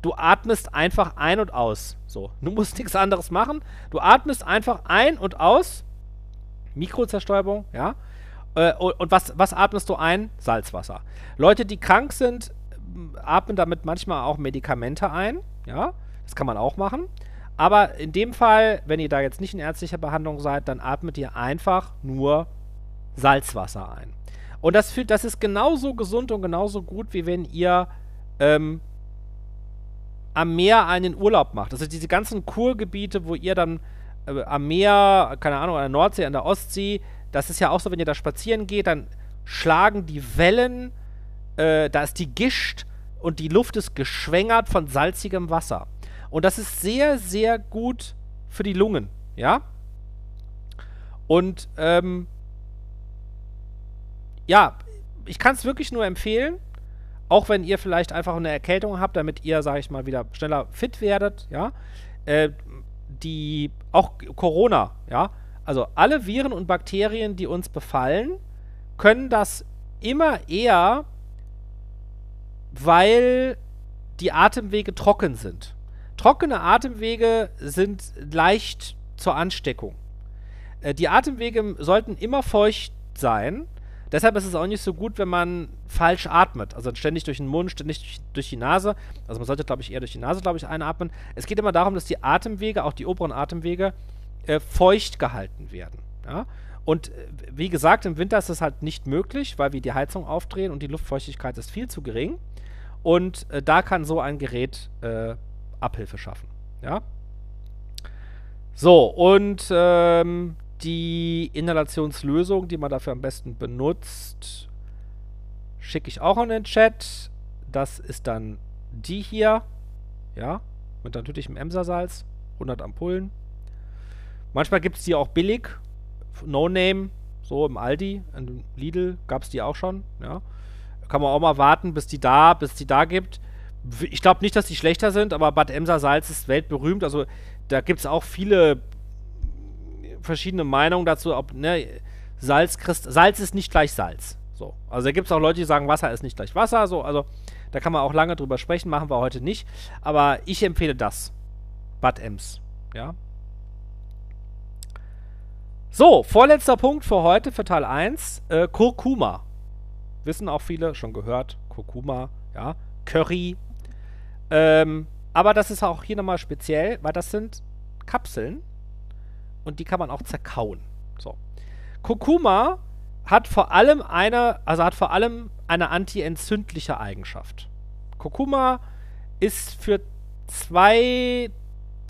Speaker 1: du atmest einfach ein und aus. So, du musst nichts anderes machen. Du atmest einfach ein und aus. Mikrozerstäubung, ja. Äh, und was, was atmest du ein? Salzwasser. Leute, die krank sind, atmen damit manchmal auch Medikamente ein, ja. Das kann man auch machen. Aber in dem Fall, wenn ihr da jetzt nicht in ärztlicher Behandlung seid, dann atmet ihr einfach nur Salzwasser ein. Und das, das ist genauso gesund und genauso gut, wie wenn ihr ähm, am Meer einen Urlaub macht. Also diese ganzen Kurgebiete, wo ihr dann äh, am Meer, keine Ahnung, an der Nordsee, an der Ostsee, das ist ja auch so, wenn ihr da spazieren geht, dann schlagen die Wellen, äh, da ist die Gischt und die Luft ist geschwängert von salzigem Wasser. Und das ist sehr, sehr gut für die Lungen, ja? Und, ähm, ja, ich kann es wirklich nur empfehlen, auch wenn ihr vielleicht einfach eine Erkältung habt, damit ihr, sage ich mal, wieder schneller fit werdet, ja? Äh, die, auch Corona, ja? Also alle Viren und Bakterien, die uns befallen, können das immer eher, weil die Atemwege trocken sind. Trockene Atemwege sind leicht zur Ansteckung. Äh, die Atemwege sollten immer feucht sein. Deshalb ist es auch nicht so gut, wenn man falsch atmet. Also ständig durch den Mund, ständig durch, die Nase. Also man sollte, glaube ich, eher durch die Nase, glaube ich, einatmen. Es geht immer darum, dass die Atemwege, auch die oberen Atemwege, äh, feucht gehalten werden. Ja? Und äh, wie gesagt, im Winter ist das halt nicht möglich, weil wir die Heizung aufdrehen und die Luftfeuchtigkeit ist viel zu gering. Und äh, da kann so ein Gerät äh, Abhilfe schaffen. Ja. So, und ähm, die Inhalationslösung, die man dafür am besten benutzt, schicke ich auch in den Chat. Das ist dann die hier. Ja, mit natürlichem Emsersalz. 100 Ampullen. Manchmal gibt es die auch billig. No Name. So im Aldi. In Lidl gab es die auch schon. Ja. Kann man auch mal warten, bis die da, bis die da gibt ich glaube nicht, dass die schlechter sind, aber Bad Emser Salz ist weltberühmt. Also da gibt es auch viele verschiedene Meinungen dazu, ob ne, Salz, Christ, Salz ist nicht gleich Salz. So. Also da gibt es auch Leute, die sagen, Wasser ist nicht gleich Wasser. So. Also da kann man auch lange drüber sprechen, machen wir heute nicht. Aber ich empfehle das. Bad Ems. Ja. So, vorletzter Punkt für heute, für Teil 1. Äh, Kurkuma. Wissen auch viele, schon gehört. Kurkuma, ja. Curry, ähm, aber das ist auch hier nochmal speziell, weil das sind Kapseln und die kann man auch zerkauen. So. Kurkuma hat vor allem eine, also hat vor allem eine antientzündliche Eigenschaft. Kurkuma ist für zwei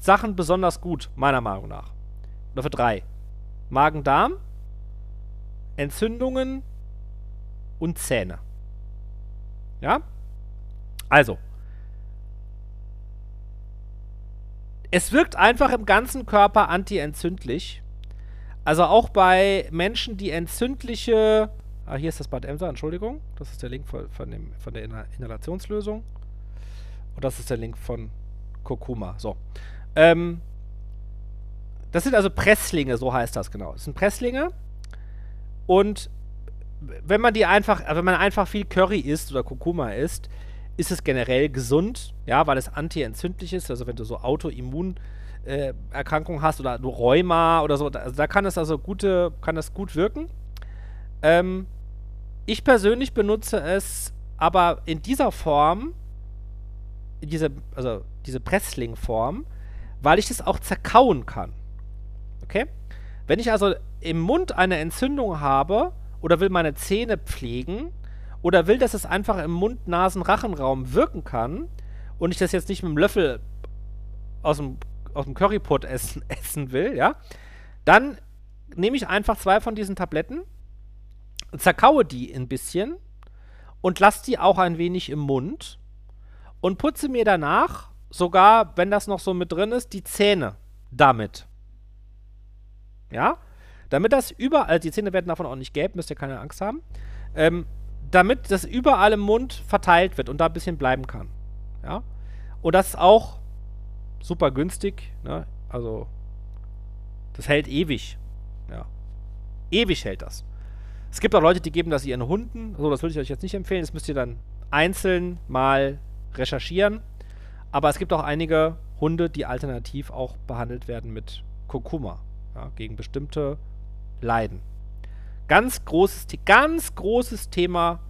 Speaker 1: Sachen besonders gut, meiner Meinung nach. Oder für drei. Magen-Darm, Entzündungen und Zähne. Ja? Also, Es wirkt einfach im ganzen Körper antientzündlich. Also auch bei Menschen, die entzündliche. Ah, hier ist das Bad Emser, Entschuldigung. Das ist der Link von, von, dem, von der Inhalationslösung. Und das ist der Link von Kurkuma. So. Ähm, das sind also Presslinge, so heißt das genau. Das sind Presslinge. Und wenn man die einfach, wenn man einfach viel Curry isst oder Kurkuma isst, ist es generell gesund, ja, weil es antientzündlich ist. Also wenn du so Autoimmunerkrankungen äh, hast oder du Rheuma oder so, da, also da kann es also gute, kann das gut wirken. Ähm, ich persönlich benutze es aber in dieser Form, in diese, also diese Pressling-Form, weil ich es auch zerkauen kann. Okay? Wenn ich also im Mund eine Entzündung habe oder will meine Zähne pflegen, oder will, dass es einfach im Mund-Nasen-Rachenraum wirken kann und ich das jetzt nicht mit dem Löffel aus dem, aus dem Currypot essen, essen will, ja, dann nehme ich einfach zwei von diesen Tabletten, zerkaue die ein bisschen und lasse die auch ein wenig im Mund und putze mir danach, sogar wenn das noch so mit drin ist, die Zähne damit. Ja? Damit das überall, die Zähne werden davon auch nicht gelb, müsst ihr keine Angst haben. Ähm, damit das überall im Mund verteilt wird und da ein bisschen bleiben kann. Ja. Und das ist auch super günstig. Ne? Also, das hält ewig. Ja. Ewig hält das. Es gibt auch Leute, die geben das ihren Hunden. So, das würde ich euch jetzt nicht empfehlen. Das müsst ihr dann einzeln mal recherchieren. Aber es gibt auch einige Hunde, die alternativ auch behandelt werden mit Kurkuma. Ja, gegen bestimmte Leiden. Ganz großes, ganz großes Thema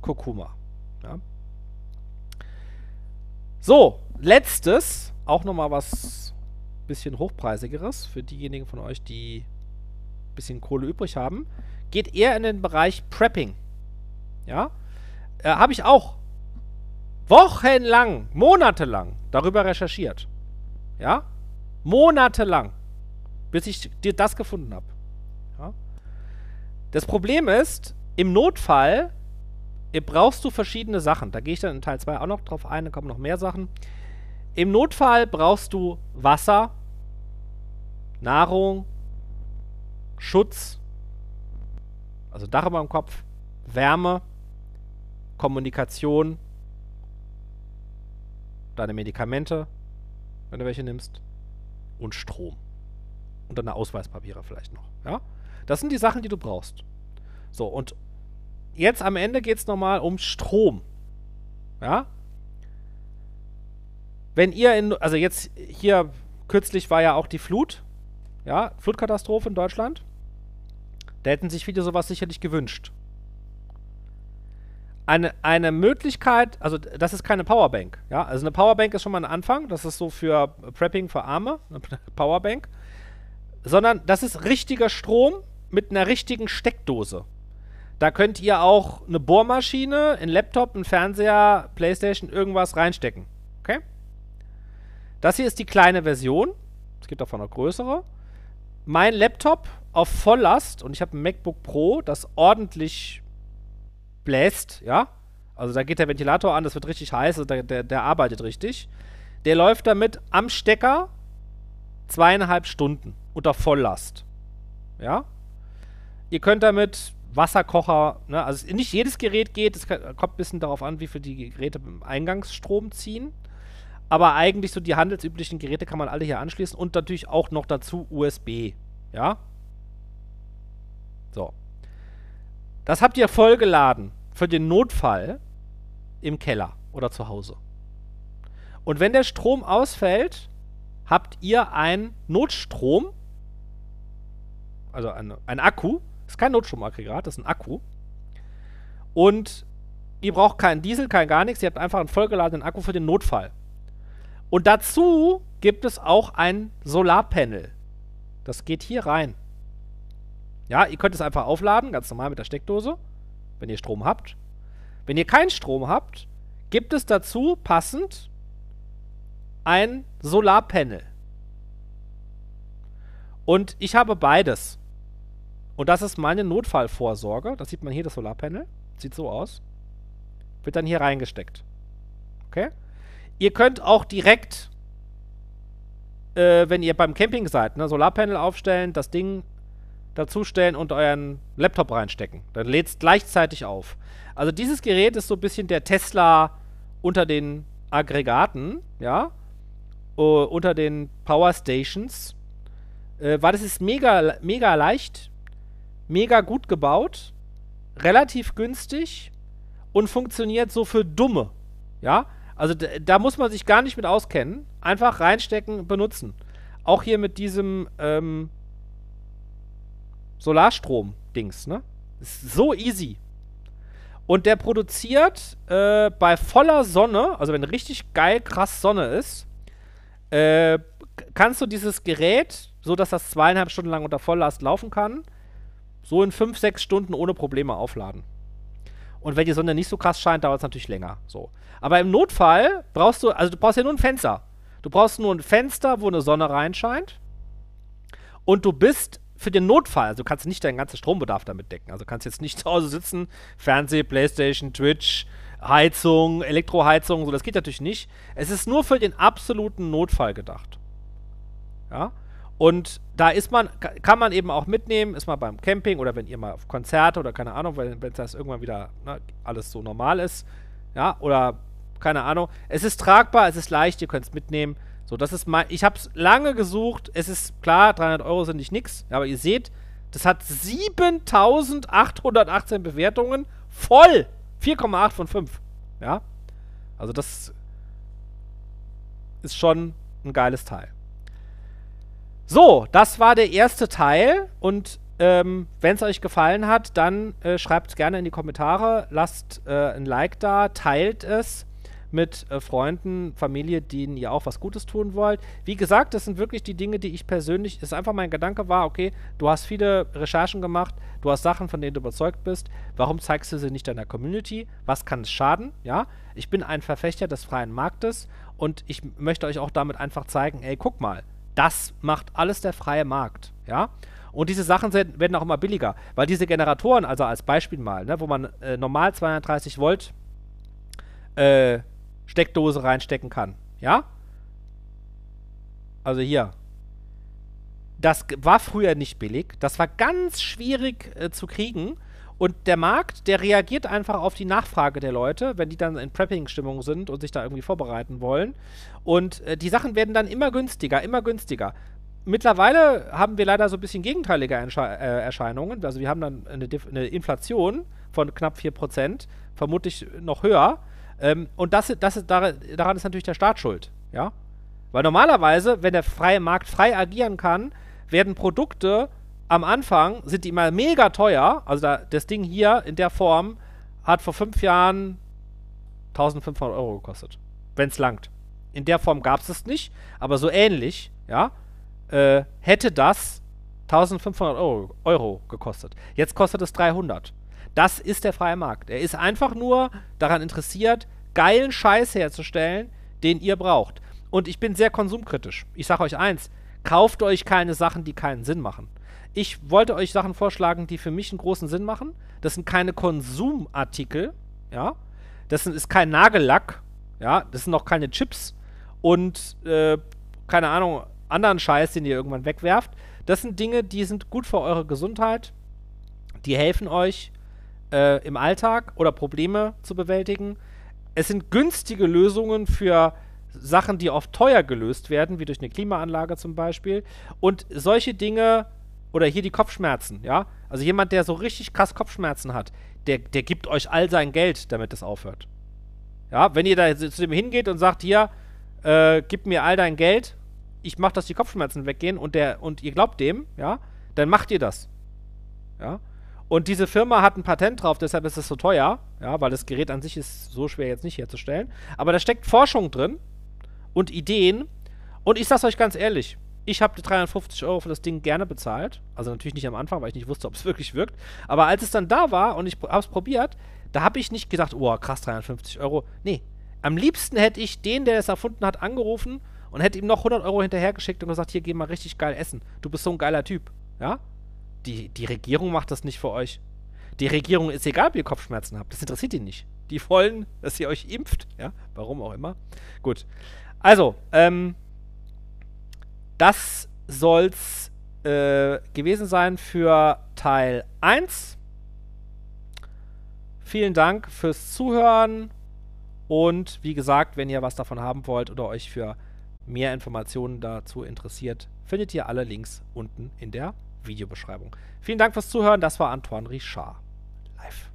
Speaker 1: Kurkuma. Ja. So, letztes, auch nochmal was bisschen hochpreisigeres für diejenigen von euch, die ein bisschen Kohle übrig haben, geht eher in den Bereich Prepping. Ja, äh, habe ich auch wochenlang, monatelang darüber recherchiert. Ja, monatelang, bis ich dir das gefunden habe. Das Problem ist, im Notfall brauchst du verschiedene Sachen. Da gehe ich dann in Teil 2 auch noch drauf ein, da kommen noch mehr Sachen. Im Notfall brauchst du Wasser, Nahrung, Schutz, also Dach über dem Kopf, Wärme, Kommunikation, deine Medikamente, wenn du welche nimmst, und Strom. Und deine Ausweispapiere vielleicht noch. Ja? Das sind die Sachen, die du brauchst. So, und jetzt am Ende geht es nochmal um Strom. Ja? wenn ihr in, also jetzt hier kürzlich war ja auch die Flut, ja, Flutkatastrophe in Deutschland. Da hätten sich viele sowas sicherlich gewünscht. Eine, eine Möglichkeit, also das ist keine Powerbank, ja, also eine Powerbank ist schon mal ein Anfang, das ist so für Prepping für Arme, eine Powerbank, sondern das ist richtiger Strom mit einer richtigen Steckdose. Da könnt ihr auch eine Bohrmaschine, einen Laptop, einen Fernseher, Playstation, irgendwas reinstecken. Okay? Das hier ist die kleine Version. Es gibt davon noch größere. Mein Laptop auf Volllast und ich habe ein MacBook Pro, das ordentlich bläst, ja. Also da geht der Ventilator an, das wird richtig heiß, also der, der, der arbeitet richtig. Der läuft damit am Stecker zweieinhalb Stunden unter Volllast. Ja. Ihr könnt damit Wasserkocher, ne, also nicht jedes Gerät geht, es kommt ein bisschen darauf an, wie viel die Geräte im Eingangsstrom ziehen. Aber eigentlich so die handelsüblichen Geräte kann man alle hier anschließen und natürlich auch noch dazu USB. Ja? So. Das habt ihr vollgeladen für den Notfall im Keller oder zu Hause. Und wenn der Strom ausfällt, habt ihr einen Notstrom, also ein, ein Akku, ist kein Notstromaggregat, das ist ein Akku. Und ihr braucht keinen Diesel, kein gar nichts, ihr habt einfach einen vollgeladenen Akku für den Notfall. Und dazu gibt es auch ein Solarpanel. Das geht hier rein. Ja, ihr könnt es einfach aufladen, ganz normal mit der Steckdose, wenn ihr Strom habt. Wenn ihr keinen Strom habt, gibt es dazu passend ein Solarpanel. Und ich habe beides. Und das ist meine Notfallvorsorge. Das sieht man hier, das Solarpanel. Sieht so aus. Wird dann hier reingesteckt. Okay? Ihr könnt auch direkt, äh, wenn ihr beim Camping seid, ne, Solarpanel aufstellen, das Ding dazustellen und euren Laptop reinstecken. Dann lädt es gleichzeitig auf. Also dieses Gerät ist so ein bisschen der Tesla unter den Aggregaten, ja, uh, unter den Power Stations, äh, weil es ist mega, mega leicht, mega gut gebaut, relativ günstig und funktioniert so für Dumme, ja. Also da muss man sich gar nicht mit auskennen. Einfach reinstecken, benutzen. Auch hier mit diesem ähm, Solarstrom-Dings, ne? Ist so easy. Und der produziert äh, bei voller Sonne, also wenn richtig geil krass Sonne ist, äh, kannst du dieses Gerät, so dass das zweieinhalb Stunden lang unter Volllast laufen kann, so in fünf, sechs Stunden ohne Probleme aufladen. Und wenn die Sonne nicht so krass scheint, dauert es natürlich länger. So. Aber im Notfall brauchst du, also du brauchst ja nur ein Fenster. Du brauchst nur ein Fenster, wo eine Sonne reinscheint. Und du bist für den Notfall, also du kannst nicht deinen ganzen Strombedarf damit decken. Also du kannst jetzt nicht zu Hause sitzen, Fernseh, Playstation, Twitch, Heizung, Elektroheizung, so, das geht natürlich nicht. Es ist nur für den absoluten Notfall gedacht. Ja? Und da ist man, kann man eben auch mitnehmen, ist mal beim Camping oder wenn ihr mal auf Konzerte oder keine Ahnung, wenn, wenn das irgendwann wieder ne, alles so normal ist, ja, oder keine Ahnung. Es ist tragbar, es ist leicht, ihr könnt es mitnehmen. So, das ist mein, ich habe es lange gesucht, es ist klar, 300 Euro sind nicht nix, aber ihr seht, das hat 7818 Bewertungen, voll, 4,8 von 5, ja. Also das ist schon ein geiles Teil. So, das war der erste Teil und ähm, wenn es euch gefallen hat, dann äh, schreibt es gerne in die Kommentare, lasst äh, ein Like da, teilt es mit äh, Freunden, Familie, denen ihr auch was Gutes tun wollt. Wie gesagt, das sind wirklich die Dinge, die ich persönlich, ist einfach mein Gedanke war, okay, du hast viele Recherchen gemacht, du hast Sachen, von denen du überzeugt bist, warum zeigst du sie nicht deiner Community? Was kann es schaden? Ja, ich bin ein Verfechter des freien Marktes und ich möchte euch auch damit einfach zeigen, ey, guck mal, das macht alles der freie Markt, ja? Und diese Sachen werden auch immer billiger, weil diese Generatoren, also als Beispiel mal, ne, wo man äh, normal 230 Volt äh, Steckdose reinstecken kann. Ja? Also hier. Das war früher nicht billig. Das war ganz schwierig äh, zu kriegen. Und der Markt, der reagiert einfach auf die Nachfrage der Leute, wenn die dann in Prepping-Stimmung sind und sich da irgendwie vorbereiten wollen. Und äh, die Sachen werden dann immer günstiger, immer günstiger. Mittlerweile haben wir leider so ein bisschen gegenteilige Entsche äh, Erscheinungen. Also wir haben dann eine, eine Inflation von knapp 4%, vermutlich noch höher. Ähm, und das, das daran ist natürlich der Staat schuld. Ja? Weil normalerweise, wenn der freie Markt frei agieren kann, werden Produkte am Anfang, sind die immer mega teuer. Also da, das Ding hier in der Form hat vor fünf Jahren 1500 Euro gekostet. Wenn es langt. In der Form gab es es nicht, aber so ähnlich, ja, äh, hätte das 1500 Euro, Euro gekostet. Jetzt kostet es 300. Das ist der freie Markt. Er ist einfach nur daran interessiert, geilen Scheiß herzustellen, den ihr braucht. Und ich bin sehr konsumkritisch. Ich sage euch eins, kauft euch keine Sachen, die keinen Sinn machen. Ich wollte euch Sachen vorschlagen, die für mich einen großen Sinn machen. Das sind keine Konsumartikel, ja. Das ist kein Nagellack, ja. Das sind auch keine Chips und, äh, keine Ahnung, anderen Scheiß, den ihr irgendwann wegwerft. Das sind Dinge, die sind gut für eure Gesundheit. Die helfen euch äh, im Alltag oder Probleme zu bewältigen. Es sind günstige Lösungen für Sachen, die oft teuer gelöst werden, wie durch eine Klimaanlage zum Beispiel. Und solche Dinge, oder hier die Kopfschmerzen, ja. Also jemand, der so richtig krass Kopfschmerzen hat, der, der gibt euch all sein Geld, damit es aufhört. Ja, wenn ihr da zu dem hingeht und sagt, hier, äh, gib mir all dein Geld, ich mach, dass die Kopfschmerzen weggehen und der, und ihr glaubt dem, ja, dann macht ihr das. Ja. Und diese Firma hat ein Patent drauf, deshalb ist es so teuer, ja, weil das Gerät an sich ist so schwer jetzt nicht herzustellen. Aber da steckt Forschung drin und Ideen. Und ich sag's euch ganz ehrlich, ich habe 350 Euro für das Ding gerne bezahlt. Also natürlich nicht am Anfang, weil ich nicht wusste, ob es wirklich wirkt. Aber als es dann da war und ich hab's probiert, da habe ich nicht gedacht, oh, krass, 350 Euro. Nee, am liebsten hätte ich den, der es erfunden hat, angerufen und hätte ihm noch 100 Euro hinterhergeschickt und gesagt, hier, geh mal richtig geil essen. Du bist so ein geiler Typ. Ja? Die, die Regierung macht das nicht für euch. Die Regierung ist egal, ob ihr Kopfschmerzen habt. Das interessiert die nicht. Die wollen, dass ihr euch impft. Ja, warum auch immer. Gut. Also, ähm, das soll's äh, gewesen sein für Teil 1. Vielen Dank fürs Zuhören. Und wie gesagt, wenn ihr was davon haben wollt oder euch für mehr Informationen dazu interessiert, findet ihr alle Links unten in der Videobeschreibung. Vielen Dank fürs Zuhören. Das war Antoine Richard. Live.